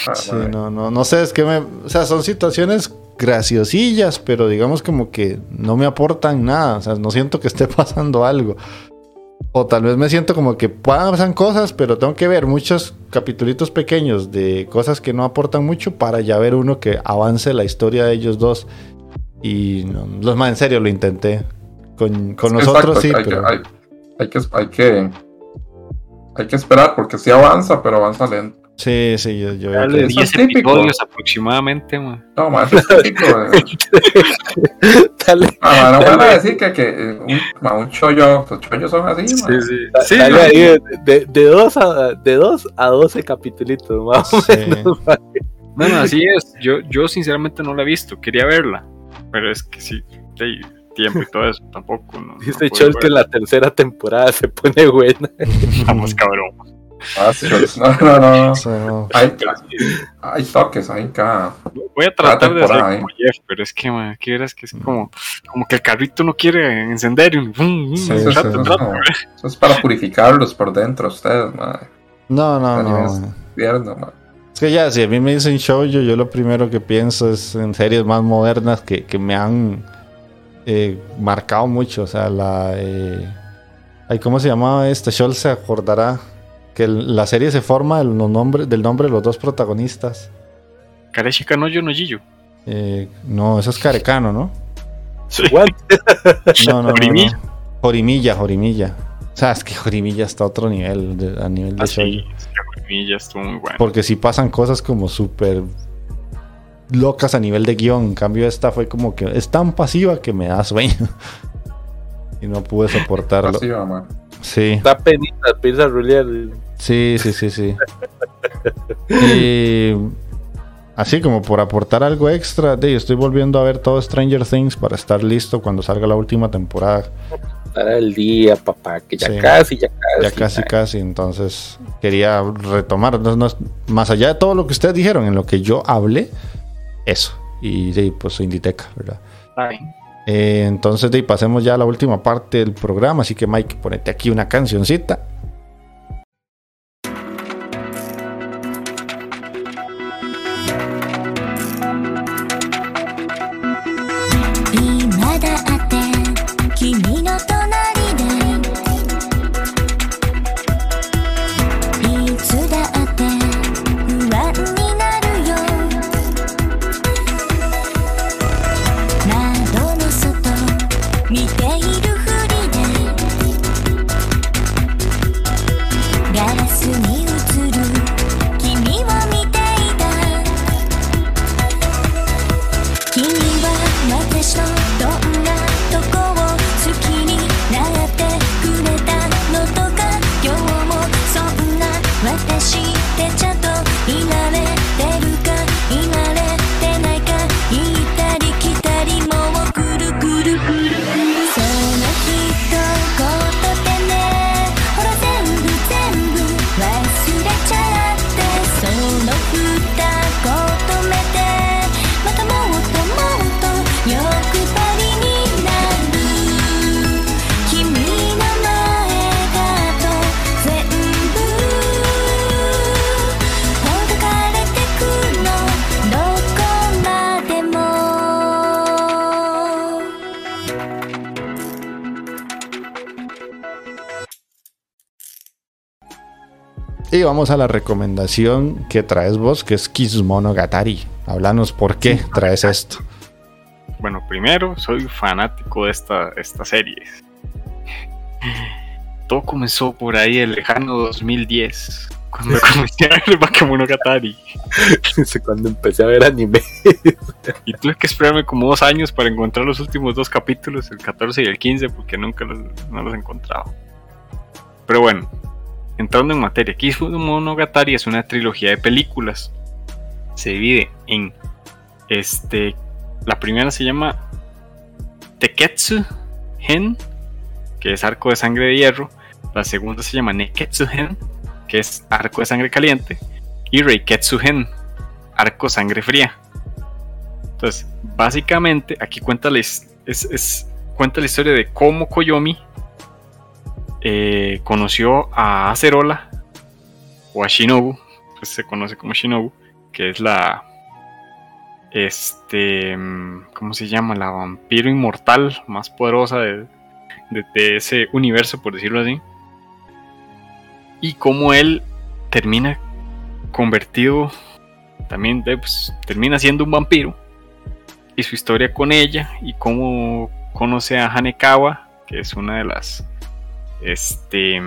Ah, Sí, no, no, no sé, es que me. O sea, son situaciones graciosillas, pero digamos como que no me aportan nada. O sea, no siento que esté [LAUGHS] pasando algo. O tal vez me siento como que pasan cosas, pero tengo que ver muchos capitulitos pequeños de cosas que no aportan mucho para ya ver uno que avance la historia de ellos dos. Y no, los más en serio lo intenté. Con, con los Exacto, otros sí, hay, pero. que, hay, hay que hay que hay que esperar porque sí avanza, pero avanza lento. Sí, sí, yo, yo Dale que- Eso 10 es típico. episodios aproximadamente, ma. No, man, es típico. [LAUGHS] eh. Dale, Ah, no van a decir que, que eh, un, un chollo, los chollos son así, man. sí. dale ahí de, de, de dos a, de 2 a 12 capítulos, más o Sí. menos. Bueno, así es. Yo, yo sinceramente no la he visto. Quería verla. Pero es que sí, hay tiempo y todo eso. Tampoco. No, Dice no puedo Chol que en la tercera temporada se pone buena. Vamos, cabrón. Ah, sí, no, no, no. Hay, hay toques ahí cada. Voy a tratar de hacer como Jeff, pero es que, man, que verás que es como, como que el carrito no quiere encender y Sí, Eso, es para purificarlos por dentro, ustedes, man. No, no, no. Man. Es que ya, si a mí me dicen shoujo, yo lo primero que pienso es en series más modernas que, que me han eh, marcado mucho. O sea, la. Eh, ¿Cómo se llamaba esta? Scholl se acordará que el- la serie se forma de los nombres, del nombre de los dos protagonistas. Kareshi Kanojo no Jiyo. Eh, no, eso es Carecano, ¿no? What? [LAUGHS] No, no, no, Jorimilla. no. Jorimilla, Jorimilla. O sea, es que Jorimilla está a otro nivel, de- a nivel de Así, shoujo. es que Jorimilla estuvo muy bueno. Porque sí pasan cosas como súper locas a nivel de guion. En cambio, esta fue como que es tan pasiva que me da sueño. [LAUGHS] y no pude soportarlo. Pasiva, man. Sí, Da penita, empieza a rulear. Sí, sí, sí, sí. [LAUGHS] y así como por aportar algo extra, de, estoy volviendo a ver todo Stranger Things para estar listo cuando salga la última temporada. Para el día, papá, que ya Sí. casi, ya casi. Ya casi, casi. Entonces, quería retomar. no- no- más allá de todo lo que ustedes dijeron, en lo que yo hablé, eso. Y sí, pues Inditeca, ¿verdad? Ay, Eh, entonces, de, pasemos ya a la última parte del programa. Así que, Mike, ponete aquí una cancioncita.「vamos a la recomendación que traes vos, que es Kisumonogatari. Háblanos por qué traes esto. Bueno, primero, soy fanático de esta, esta serie. Todo comenzó por ahí el lejano 2010, cuando comencé a ver Bakemonogatari. [LAUGHS] Cuando empecé a ver anime. Y tuve que esperarme como dos años para encontrar los últimos dos capítulos, el 14 y el 15, porque nunca los, no los encontraba. Pero bueno, entrando en materia, Kisumonogatari es una trilogía de películas. Se divide en este. La primera se llama Teketsu Hen, que es arco de sangre de hierro. La segunda se llama Neketsu Hen, que es arco de sangre caliente. Y Reiketsu Hen, arco sangre fría. Entonces, básicamente, aquí la, cuenta la historia de cómo Koyomi eh, conoció a Acerola o a Shinobu, pues se conoce como Shinobu, que es la. Este. mm, ¿Cómo se llama? La vampiro inmortal más poderosa de, de- ese universo, por decirlo así. Y cómo él termina convertido. También de, pues, termina siendo un vampiro y su historia con ella y cómo conoce a Hanekawa, que es una de las este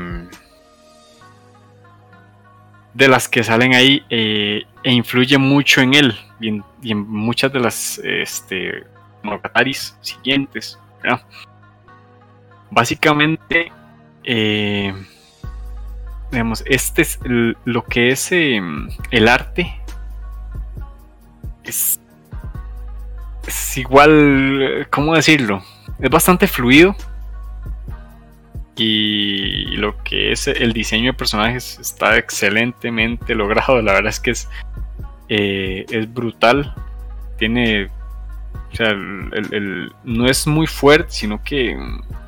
de las que salen ahí eh, e influye mucho en él y en, muchas de las este, monogataris siguientes. Básicamente, eh, digamos, este es lo que es eh, el arte. Es es igual, ¿cómo decirlo? Es bastante fluido. Y lo que es el diseño de personajes está excelentemente logrado. La verdad es que es, eh, es brutal. Tiene. O sea, el- el- no es muy fuerte, sino que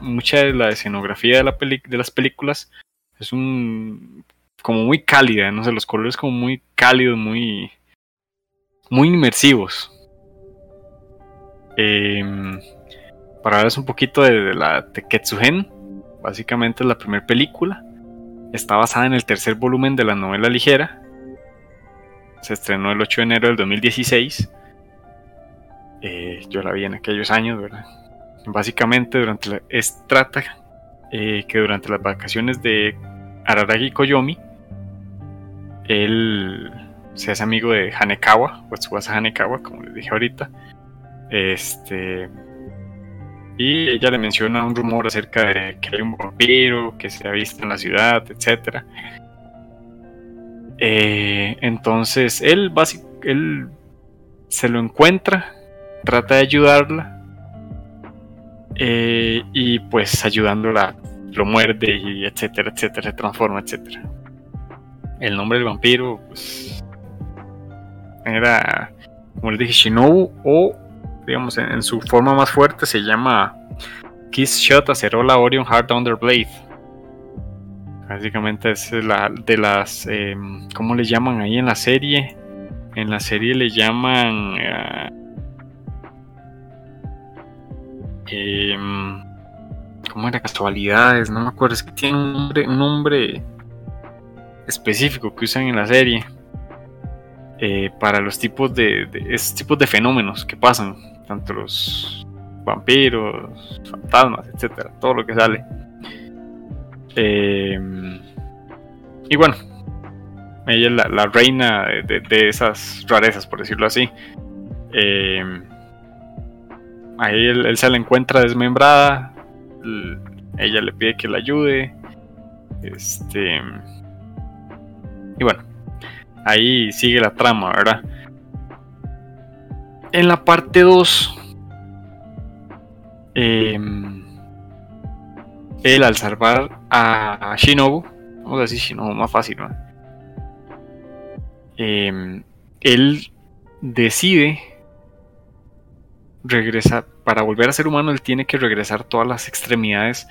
mucha de la escenografía de, la peli- de las películas es un como muy cálida, no sé, los colores como muy cálidos, muy, muy inmersivos. Em, para hablarles un poquito de, de la Teketsugen, básicamente es la primera película. Está basada en el tercer volumen de la novela ligera. Se estrenó el 8 de enero del 2016. Eh, yo la vi en aquellos años, ¿verdad? Básicamente durante la, es, trata eh, que durante las vacaciones de Araragi Koyomi, él se hace amigo de Hanekawa, o Tsubasa Hanekawa, como les dije ahorita. Este. Y ella le menciona un rumor acerca de que hay un vampiro que se ha visto en la ciudad, etc. entonces él, él se lo encuentra, trata de ayudarla. eh, y pues ayudándola lo muerde y etcétera, etcétera, se transforma, etcétera. El nombre del vampiro, pues, era, como les dije, Shinobu o, digamos, en, su forma más fuerte se llama Kiss Shot Acerola Orion Hard Under Blade. Básicamente es la de las, em, ¿cómo le llaman ahí en la serie? En la serie le llaman... ah, em, ¿Cómo era? Casualidades, no me acuerdo. Es que tiene un nombre, un nombre específico que usan en la serie eh, para los tipos de, de- esos tipos de fenómenos que pasan, tanto los vampiros, fantasmas, etcétera, todo lo que sale. Eh, y bueno, ella es la, reina de, esas rarezas, por decirlo así. Eh, ahí él, él se la encuentra desmembrada. Ella le pide que la ayude. Este. Y bueno, ahí sigue la trama, ¿verdad? En la parte 2, él al salvar a Shinobu, vamos a decir Shinobu más fácil, ¿no? Em, él decide regresar, para volver a ser humano, él tiene que regresar todas las extremidades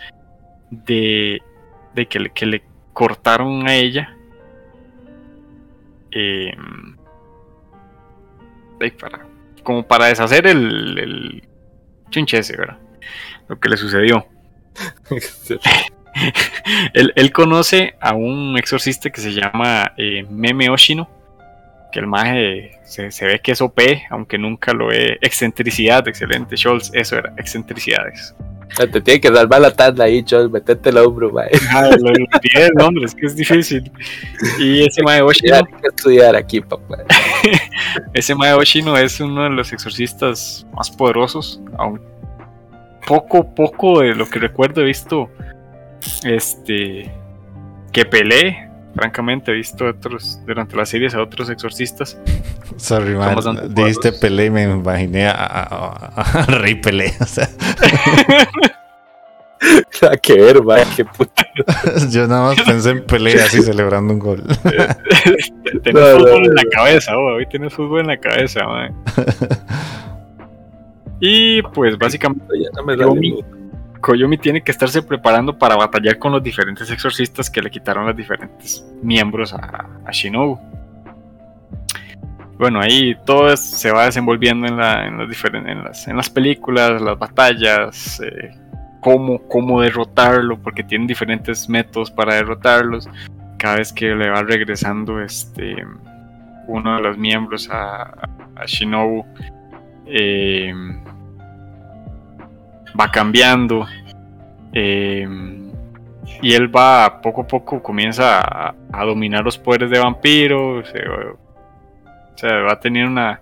de, de que, le, cortaron a ella. Em, de- para, como para deshacer el, el chinche ese, ¿verdad? Lo que le sucedió. [LAUGHS] [LAUGHS] él, él conoce a un exorcista que se llama eh, Meme Oshino. Que el maje se, se ve que es OP, aunque nunca lo ve. Excentricidad, excelente, Scholz. Eso era, excentricidades. Te tiene que salvar la tanda ahí, Chol, metete el hombro, mae. [LAUGHS] Ah, lo lo el es que es difícil. Y ese Mae Oshino, Hay que estudiar aquí, papá. [LAUGHS] ese Mae Oshino es uno de los exorcistas más poderosos. Aún poco, poco de lo que recuerdo he visto este que peleé. Francamente, he visto otros durante las series a otros exorcistas. Sorry, man. Dijiste. Pelé y me imaginé a, a- a- a [LAUGHS] Rey Pelé. O sea, [LAUGHS] Nada que ver, mae, qué puta. [LAUGHS] yo nada más pensé en Pelé así celebrando un gol. Tienes No, no, fútbol en la cabeza, oh, hoy tienes fútbol en la cabeza, mae. Y pues básicamente Ya no me sale. Koyomi tiene que estarse preparando para batallar con los diferentes exorcistas que le quitaron los diferentes miembros a, Shinobu. Bueno, ahí todo se va desenvolviendo en, la- en las, en, en las películas, las batallas, eh, cómo, cómo derrotarlo, porque tienen diferentes métodos para derrotarlos. Cada vez que le va regresando este uno de los miembros a, a Shinobu, eh, va cambiando. eh, y él va poco a poco comienza a, dominar los poderes de vampiro. Se, o sea, va a tener una,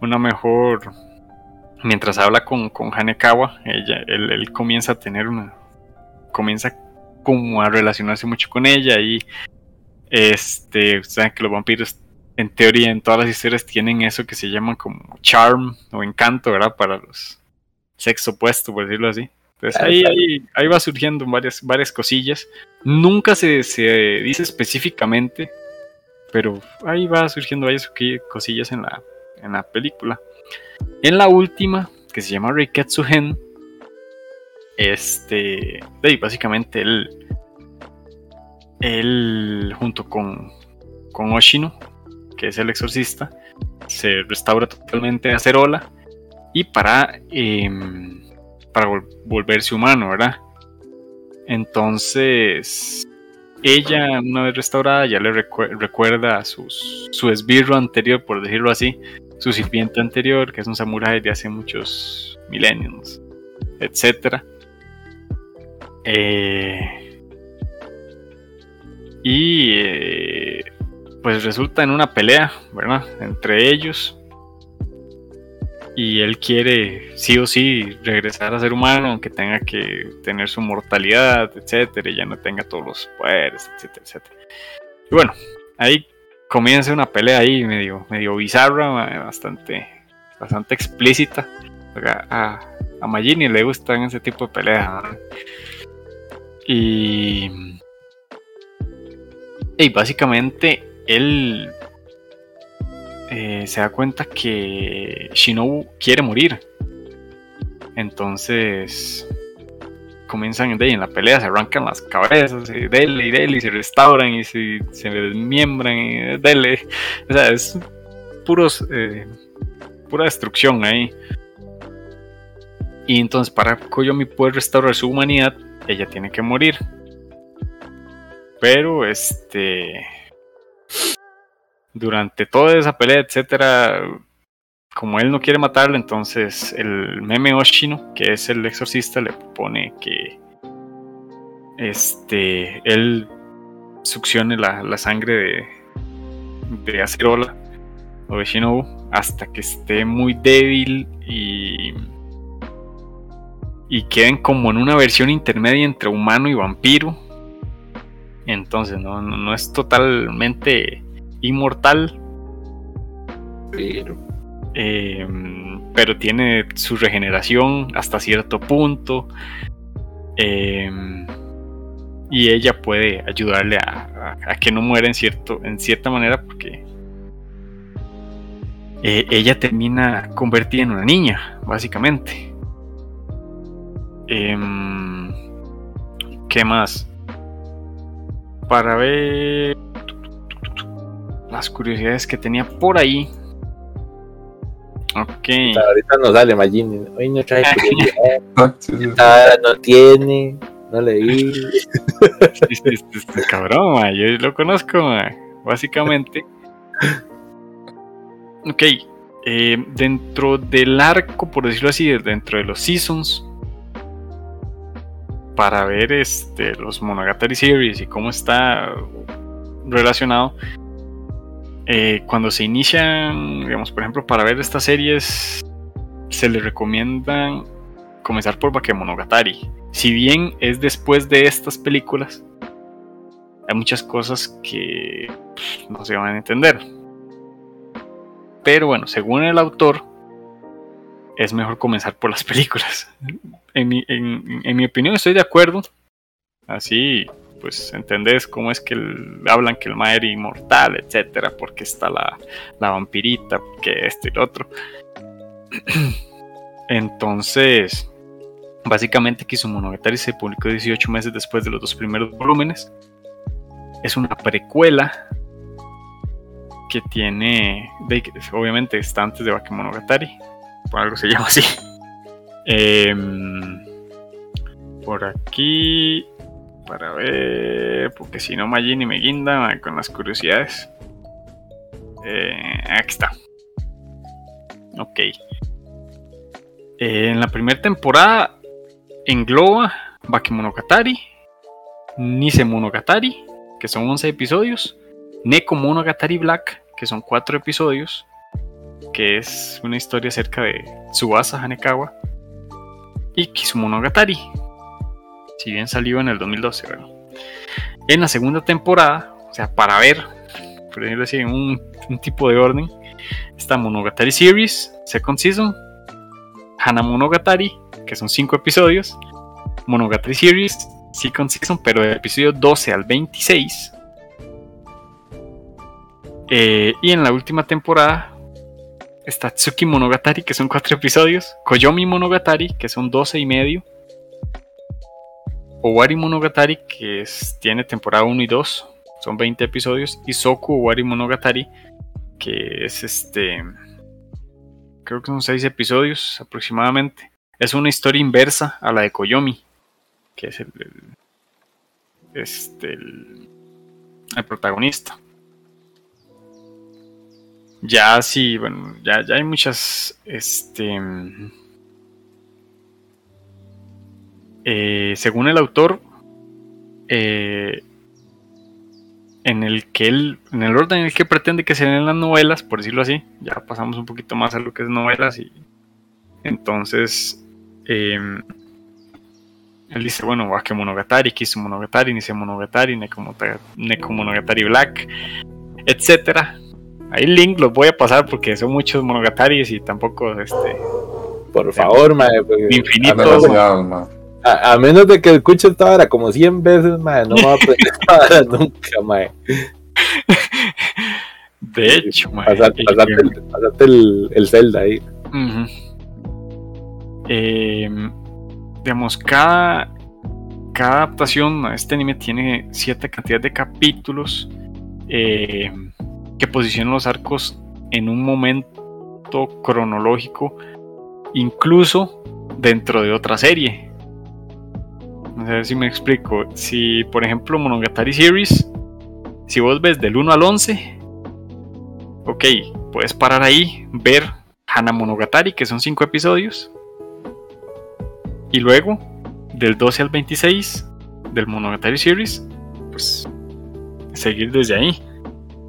una mejor. Mientras habla con, con Hanekawa, ella, él, comienza a tener una. Comienza como a relacionarse mucho con ella. Y este. Saben que los vampiros, en teoría, en todas las historias, tienen eso que se llaman como charm o encanto, ¿verdad? Para los sexo opuesto, por decirlo así. Entonces ahí, ahí, ahí va surgiendo varias, varias cosillas. Nunca se, se dice específicamente, pero ahí va surgiendo varias cosillas en la, en la película. En la última, que se llama Reiketsu Gen, este, básicamente él él junto con, con Oshino, que es el exorcista, se restaura totalmente a Cerola y para, em, para vol- volverse humano, ¿verdad? Entonces, ella, una vez restaurada, ya le recue- recuerda sus, su esbirro anterior, por decirlo así, su sirviente anterior, que es un samurái de hace muchos milenios, etcétera. Eh, y eh, pues resulta en una pelea, ¿verdad? Entre ellos. Y él quiere sí o sí regresar a ser humano, aunque tenga que tener su mortalidad, etcétera, y ya no tenga todos los poderes, etcétera, etcétera. Y bueno, ahí comienza una pelea ahí medio, medio bizarra, bastante, bastante explícita. A, a, Magini le gustan ese tipo de peleas. ¿verdad? Y, y básicamente él eh, se da cuenta que Shinobu quiere morir. Entonces comienzan de en la pelea, se arrancan las cabezas, y dele y dele, y se restauran y se, se desmiembran y dele. O sea, es puros, eh, pura destrucción ahí. Y entonces para Koyomi poder restaurar su humanidad, ella tiene que morir. Pero este durante toda esa pelea, etcétera, como él no quiere matarla, entonces el meme Oshino, que es el exorcista, le propone que este él succione la, la sangre de, de Acerola o de Shinobu hasta que esté muy débil y y queden como en una versión intermedia entre humano y vampiro. Entonces no, no es totalmente inmortal, Pero, eh, pero tiene su regeneración hasta cierto punto. eh, y ella puede ayudarle a, a- a que no muera en, cierto, en cierta manera porque eh, ella termina convertida en una niña, básicamente. Em, ¿Qué más? Para ver las curiosidades que tenía por ahí. Ok. ahorita no sale Magini. Hoy no trae [LAUGHS] curiosidad, Ah, no tiene, no leí. Sí, sí, cabrón, ma, yo lo conozco, ma, básicamente. Ok, eh, dentro del arco, por decirlo así, dentro de los seasons, para ver este, los Monogatari Series y cómo está relacionado, eh, cuando se inician, digamos, por ejemplo, para ver estas series, se les recomiendan comenzar por Bakemonogatari. Si bien es después de estas películas, hay muchas cosas que no se van a entender. Pero bueno, según el autor, es mejor comenzar por las [LAUGHS] películas. En mi, en mi opinión estoy de acuerdo. Así, pues entendés cómo es que hablan que el ma era inmortal, etcétera, porque está la, la vampirita, que esto y lo otro. [CLEARS THROAT] Entonces, básicamente Kisumonogatari se publicó 18 meses después de los dos primeros volúmenes. Es una precuela que tiene, de- obviamente está antes de Bakemonogatari, por algo se [LAUGHS] llama así. Em, por aquí, para ver, porque si no Magini me guinda con las curiosidades. Eh, aquí está. Ok. Eh, en la primera temporada engloba Bakemonogatari, Nise Monogatari, que son 11 episodios, Neko Monogatari Black, que son 4 episodios, que es una historia acerca de Tsubasa Hanekawa, y Kisumonogatari, si bien salió en el 2012, ¿verdad? En la segunda temporada, o sea, para ver, por decirlo así, un, un tipo de orden, está Monogatari Series, Second Season, Hana Monogatari, que son 5 episodios, Monogatari Series, Second Season, pero del episodio 12 al 26. Eh, y en la última temporada está Tsuki Monogatari, que son 4 episodios, Koyomi Monogatari, que son 12 y medio, Owari Monogatari, que es- tiene temporada 1 y 2, son 20 episodios, y Soku Owari Monogatari, que es este, creo que son 6 episodios aproximadamente. Es una historia inversa a la de Koyomi, que es el, este, el, el protagonista. Ya sí, bueno, ya, ya hay muchas, este, eh, según el autor, eh, en el que él, en el orden en el que pretende que se den las novelas, por decirlo así, ya pasamos un poquito más a lo que es novelas y entonces eh, él dice, bueno, Wake Monogatari, Kisu Monogatari, Nise Monogatari, Nekomota- Nekomonogatari Black, etcétera. Ahí el link los voy a pasar porque son muchos Monogataris y tampoco este Por favor, porque Infinito. A menos, a- de que escuche esta vara como 100 veces, no me voy a aprender [LAUGHS] esta nunca, de hecho, mae, Pasate, pasate el, pasate el, el Zelda ahí. Eh, digamos, cada, cada adaptación a este anime tiene cierta cantidad de capítulos eh, que posicionan los arcos en un momento cronológico, incluso dentro de otra serie. No sé si me explico. Si, por ejemplo, Monogatari Series, si vos ves del 1 al 11, ok, puedes parar ahí, ver Hana Monogatari, que son 5 episodios. Y luego, del 12 al 26 del Monogatari Series, pues seguir desde ahí.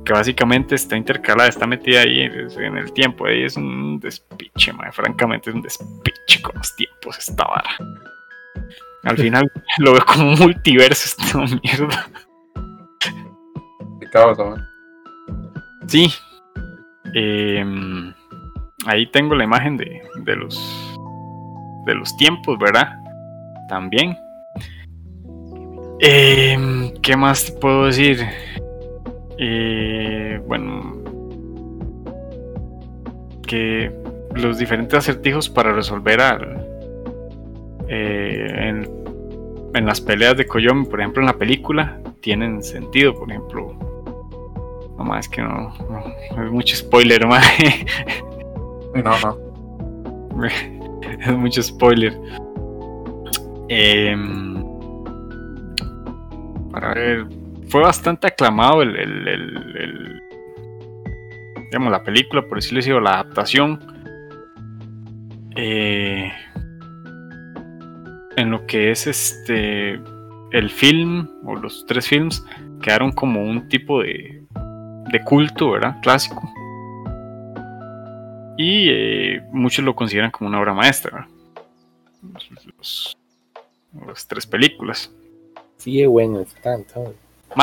Que básicamente está intercalada, está metida ahí en el tiempo. Ahí es un despiche, mae, francamente es un despiche con los tiempos esta vara. Al final [LAUGHS] lo veo como un multiverso esta [LAUGHS] mierda. Sí. Em, ahí tengo la imagen de, de los de los tiempos, ¿verdad? También. Em, ¿Qué más te puedo decir? Eh, bueno, que los diferentes acertijos para resolver al, eh, en, en las peleas de Koyomi, por ejemplo, en la película, tienen sentido. Por ejemplo, no más que no, no, es mucho spoiler. [LAUGHS] Sí, no, no. [LAUGHS] es mucho spoiler. Em, para ver, fue bastante aclamado el, el- el- el- digamos, la película, por decirlo así, o la adaptación. Eh, en lo que es este el film o los tres films quedaron como un tipo de, de culto, ¿verdad? Clásico. Y eh, muchos lo consideran como una obra maestra. ¿verdad? Los- las tres películas. Sí, es bueno, está,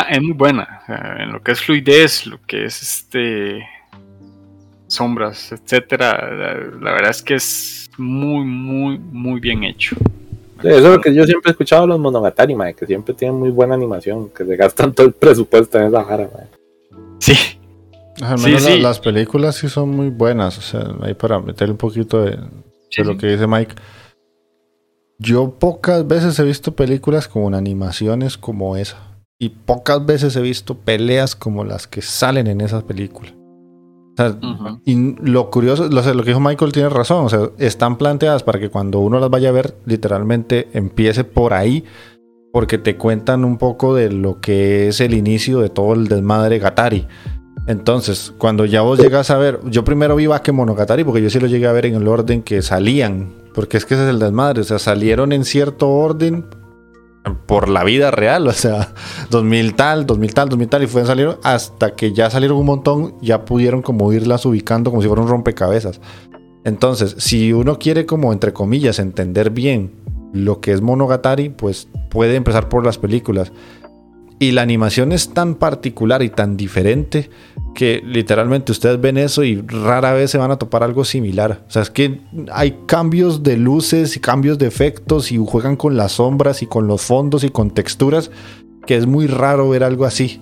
es muy buena. o sea, en lo que es fluidez, lo que es este sombras, etcétera. La, la verdad es que es muy, muy, muy bien hecho. Sí, eso es lo que yo siempre he escuchado de los Monogatari, mae, que siempre tienen muy buena animación, que se gastan [LAUGHS] todo el presupuesto en esa mae. Sí, Al Sí, menos la- sí. las películas sí son muy buenas. O sea, ahí para meterle un poquito de, de Sí, lo que dice Mike. Yo pocas veces he visto películas con animaciones como esa. Y pocas veces he visto peleas como las que salen en esas películas. Y lo curioso, lo, que dijo Michael tiene razón. O sea, están planteadas para que cuando uno las vaya a ver, literalmente empiece por ahí. Porque te cuentan un poco de lo que es el inicio de todo el desmadre Gatari. Entonces, cuando ya vos llegas a ver, yo primero vi Bakemonogatari porque yo sí lo llegué a ver en el orden que salían, porque es que ese es el desmadre, o sea, salieron en cierto orden por la vida real, o sea, 2000 tal, 2000 tal, 2000 tal, y fueron salieron hasta que ya salieron un montón, ya pudieron como irlas ubicando como si fuera un rompecabezas. Entonces, si uno quiere como entre comillas entender bien lo que es Monogatari, pues puede empezar por las películas. Y la animación es tan particular y tan diferente que literalmente ustedes ven eso y rara vez se van a topar algo similar. O sea, es que hay cambios de luces y cambios de efectos y juegan con las sombras y con los fondos y con texturas que es muy raro ver algo así.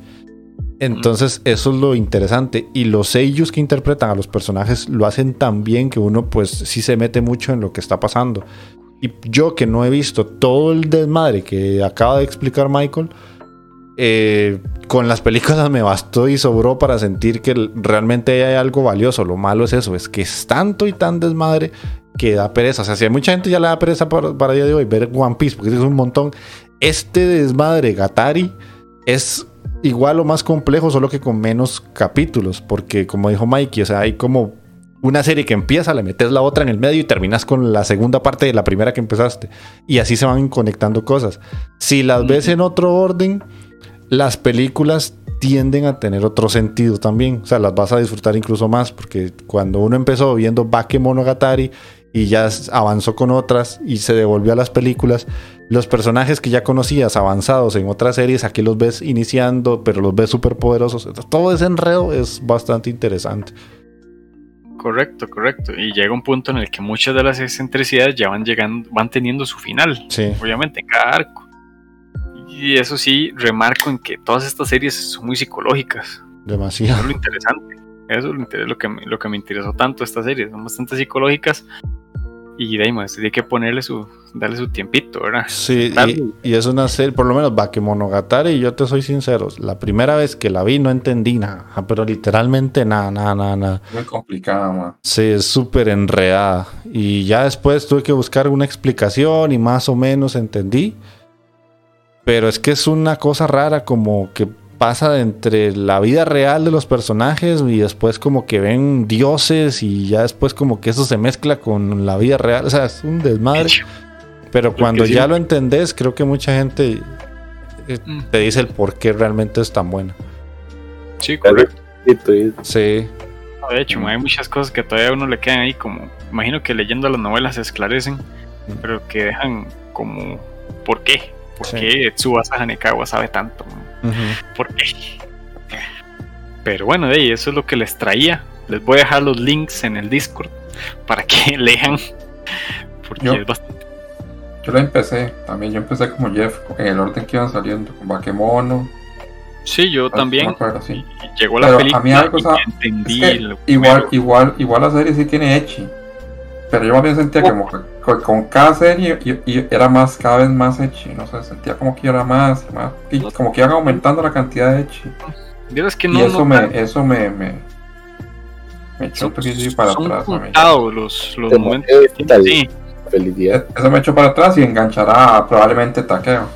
Entonces, eso es lo interesante. Y los sellos que interpretan a los personajes lo hacen tan bien que uno, pues, sí se mete mucho en lo que está pasando. Y yo que no he visto todo el desmadre que acaba de explicar Michael, eh, con las películas [LAUGHS] me bastó y sobró para sentir que realmente hay algo valioso. Lo malo es eso, es que es tanto y tan desmadre que da pereza. O sea, si hay mucha gente ya le da pereza para, para día de hoy ver One Piece, porque es un montón. Este desmadre Gatari es igual o más complejo, solo que con menos capítulos, porque como dijo Mikey, o sea, hay como una serie que empieza, le metes la otra en el medio y terminas con la segunda parte de la primera que empezaste. Y así se van conectando cosas. Si las ves en otro orden, las películas tienden a tener otro sentido también. O sea, las vas a disfrutar incluso más, porque cuando uno empezó viendo Bakemonogatari y ya avanzó con otras y se devolvió a las películas, los personajes que ya conocías avanzados en otras series, aquí los ves iniciando, pero los ves súper poderosos. Todo ese enredo es bastante interesante. Correcto, correcto. Y llega un punto en el que muchas de las excentricidades ya van llegando, van teniendo su final. Sí. Obviamente, en cada arco. Y eso sí, remarco en que todas estas series son muy psicológicas. Eso Demasiado. es lo interesante. Eso es lo, que, me, lo que me interesó tanto estas series. Son bastante psicológicas. Y de ahí, más, hay que ponerle su, darle su tiempito, ¿verdad? Sí, y, y es una serie, por lo menos Bakemonogatari, yo te soy sincero, la primera vez que la vi no entendí nada, pero literalmente nada, nada, nada, nada. Muy complicada, man. Sí, es súper enredada. Y ya después tuve que buscar una explicación y más o menos entendí. Pero es que es una cosa rara como que pasa entre la vida real de los personajes y después como que ven dioses y ya después como que eso se mezcla con la vida real. O sea, es un desmadre. Pero cuando sí- ya lo entendés, creo que mucha gente eh, Mm. te dice el por qué realmente es tan buena. Sí, correcto. Sí, De hecho, hay muchas cosas que todavía a uno le quedan ahí como, imagino que leyendo las novelas se esclarecen, pero que dejan como, ¿por qué? ¿Por Sí. qué Tsubasa Hanekawa sabe tanto? ¿Por qué? Pero bueno, de ahí, eso es lo que les traía. Les voy a dejar los links en el Discord para que [LAUGHS] lean, porque Yo- es bastante... Yo la empecé, también yo empecé como Jeff, en el orden que iban saliendo, con Bakemono. Sí, yo no me también. acuerdo, sí. Y llegó la Pero a película mí algo, y o sea, ya entendí Es que lo igual, igual, igual la serie sí tiene Echi. Pero yo más bien sentía como que con, con cada serie y, y era más, cada vez más Echi. No sé, sentía como que era más, más y como que iban aumentando la cantidad de Echi. Vieras que y no, eso no tan- me, eso me, me, me echó un poquito para son atrás. contados los, los Te momentos tal-. Sí. Felicidad. Eso me echó para atrás y enganchará probablemente Takeo.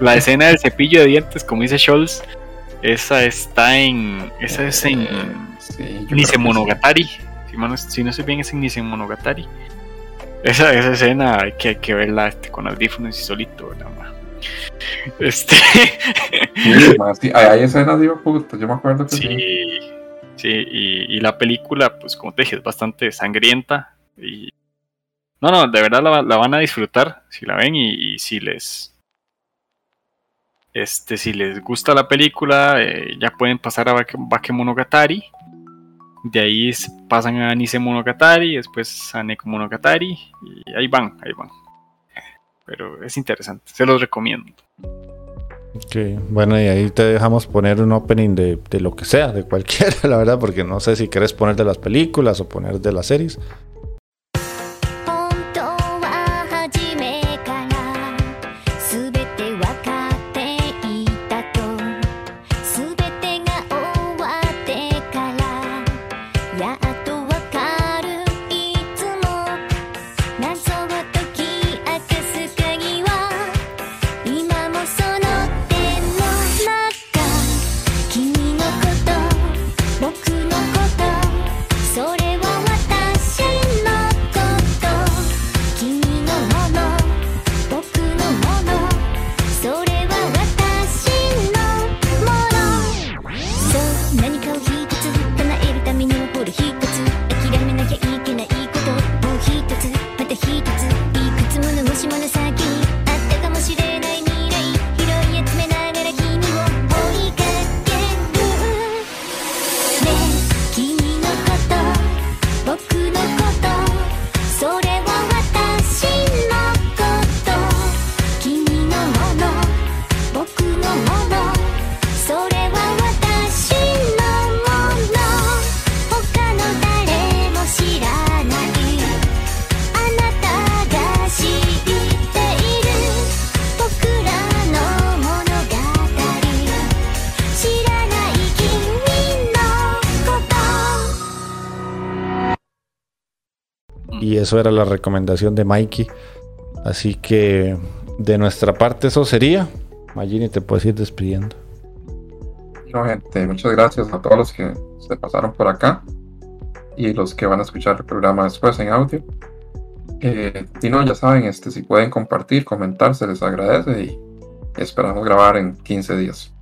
La escena del cepillo de dientes, como dice Scholz, esa está en. Esa es en Eh, sí, yo creo Nise que Monogatari. Si, mano- si no sé bien, es en Monogatari. Esa, esa escena hay que, hay que verla este, con audífonos y solito, ¿verdad? ma? Este. [LAUGHS] Sí, más, sí, hay, escenas, digo, puta, yo me acuerdo que sí. sí. Sí, y, y la película, pues como te dije, es bastante sangrienta. Y. No, no, de verdad la, la van a disfrutar si la ven y, y si les. Este, si les gusta la película, eh, ya pueden pasar a Bake- Bakemonogatari. De ahí pasan a Nise Monogatari, después a Neko Monogatari. Y ahí van, ahí van. Pero es interesante, se los recomiendo. Ok, bueno, y ahí te dejamos poner un opening de, de lo que sea, de cualquiera, [LAUGHS] la verdad, porque no sé si quieres poner de las películas o poner de las series. Eso era la recomendación de Mikey. Así que de nuestra parte eso sería. Magini, te puedes ir despidiendo. No, gente, muchas gracias a todos los que se pasaron por acá y los que van a escuchar el programa después en audio. Eh, y no, ya saben, este, si pueden compartir, comentar, se les agradece y esperamos grabar en 15 días.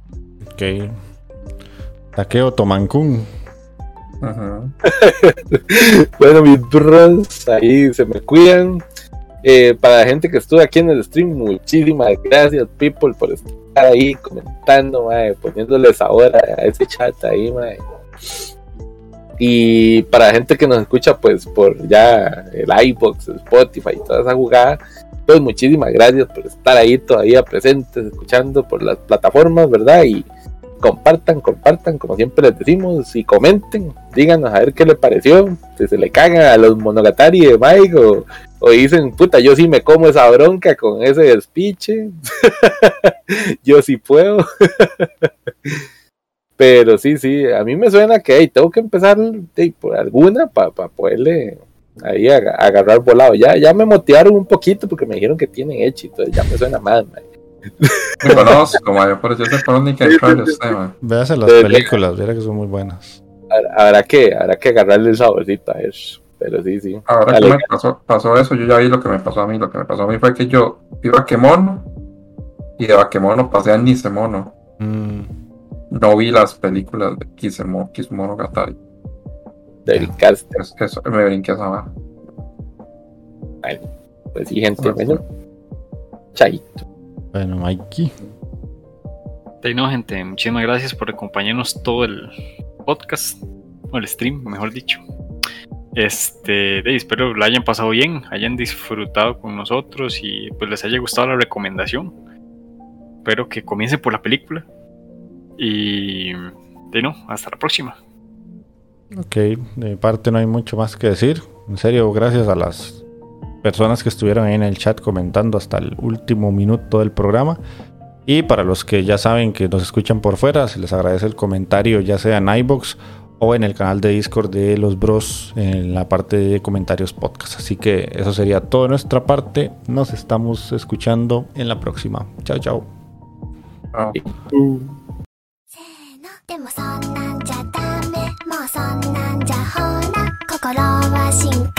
Ok. Takeo Tomankun. [LAUGHS] Bueno, mis bros, ahí se me cuidan. Eh, para la gente que estuvo aquí en el stream, muchísimas gracias, people, por estar ahí comentando, poniéndoles ahora a ese chat ahí, mae. Y para la gente que nos escucha, pues por ya el iBox, el Spotify y toda esa jugada, pues muchísimas gracias por estar ahí todavía presentes, escuchando por las plataformas, ¿verdad? Y compartan, compartan, como siempre les decimos, y comenten, díganos a ver qué les pareció, si se le cagan a los monogatari de Mike o, dicen, puta, yo sí me como esa bronca con ese despiche, [LAUGHS] yo sí puedo. [LAUGHS] Pero sí, sí, a mí me suena que hey, tengo que empezar hey, por alguna para poderle ahí ag- agarrar volado. Ya, ya me motivaron un poquito porque me dijeron que tienen hecho, entonces ya me suena más. mae. Me conozco, mae, pero yo sé por dónde hay que entrar usted, mae. Véase las películas, verá que son muy buenas. Habrá- que, habrá que agarrarle el saborcito a eso. Pero sí, sí. Ahora Dale. que me pasó, pasó eso, yo ya vi lo que me pasó a mí. Lo que me pasó a mí fue que yo vi Bakemono y de Bakemono pasé a Nisemono. Mm, No vi las películas de Kisemo- Kisumonogatari. Del cast. Es- Eso, me brinqué esa barra. Pues sí, gente. Bueno, chaito. Bueno, Mikey. No, gente, muchísimas gracias por acompañarnos todo el podcast, o el stream, mejor dicho. Este, espero lo hayan pasado bien, hayan disfrutado con nosotros y pues les haya gustado la recomendación. Espero que comiencen por la película. Y de no, hasta la próxima. Ok, de mi parte no hay mucho más que decir. En serio, gracias a las personas que estuvieron ahí en el chat comentando hasta el último minuto del programa. Y para los que ya saben que nos escuchan por fuera, se les agradece el comentario, ya sea en iBox o en el canal de Discord de los Bros en la parte de comentarios podcast. Así que eso sería todo de nuestra parte. Nos estamos escuchando en la próxima. Chao, chao. Ah, せ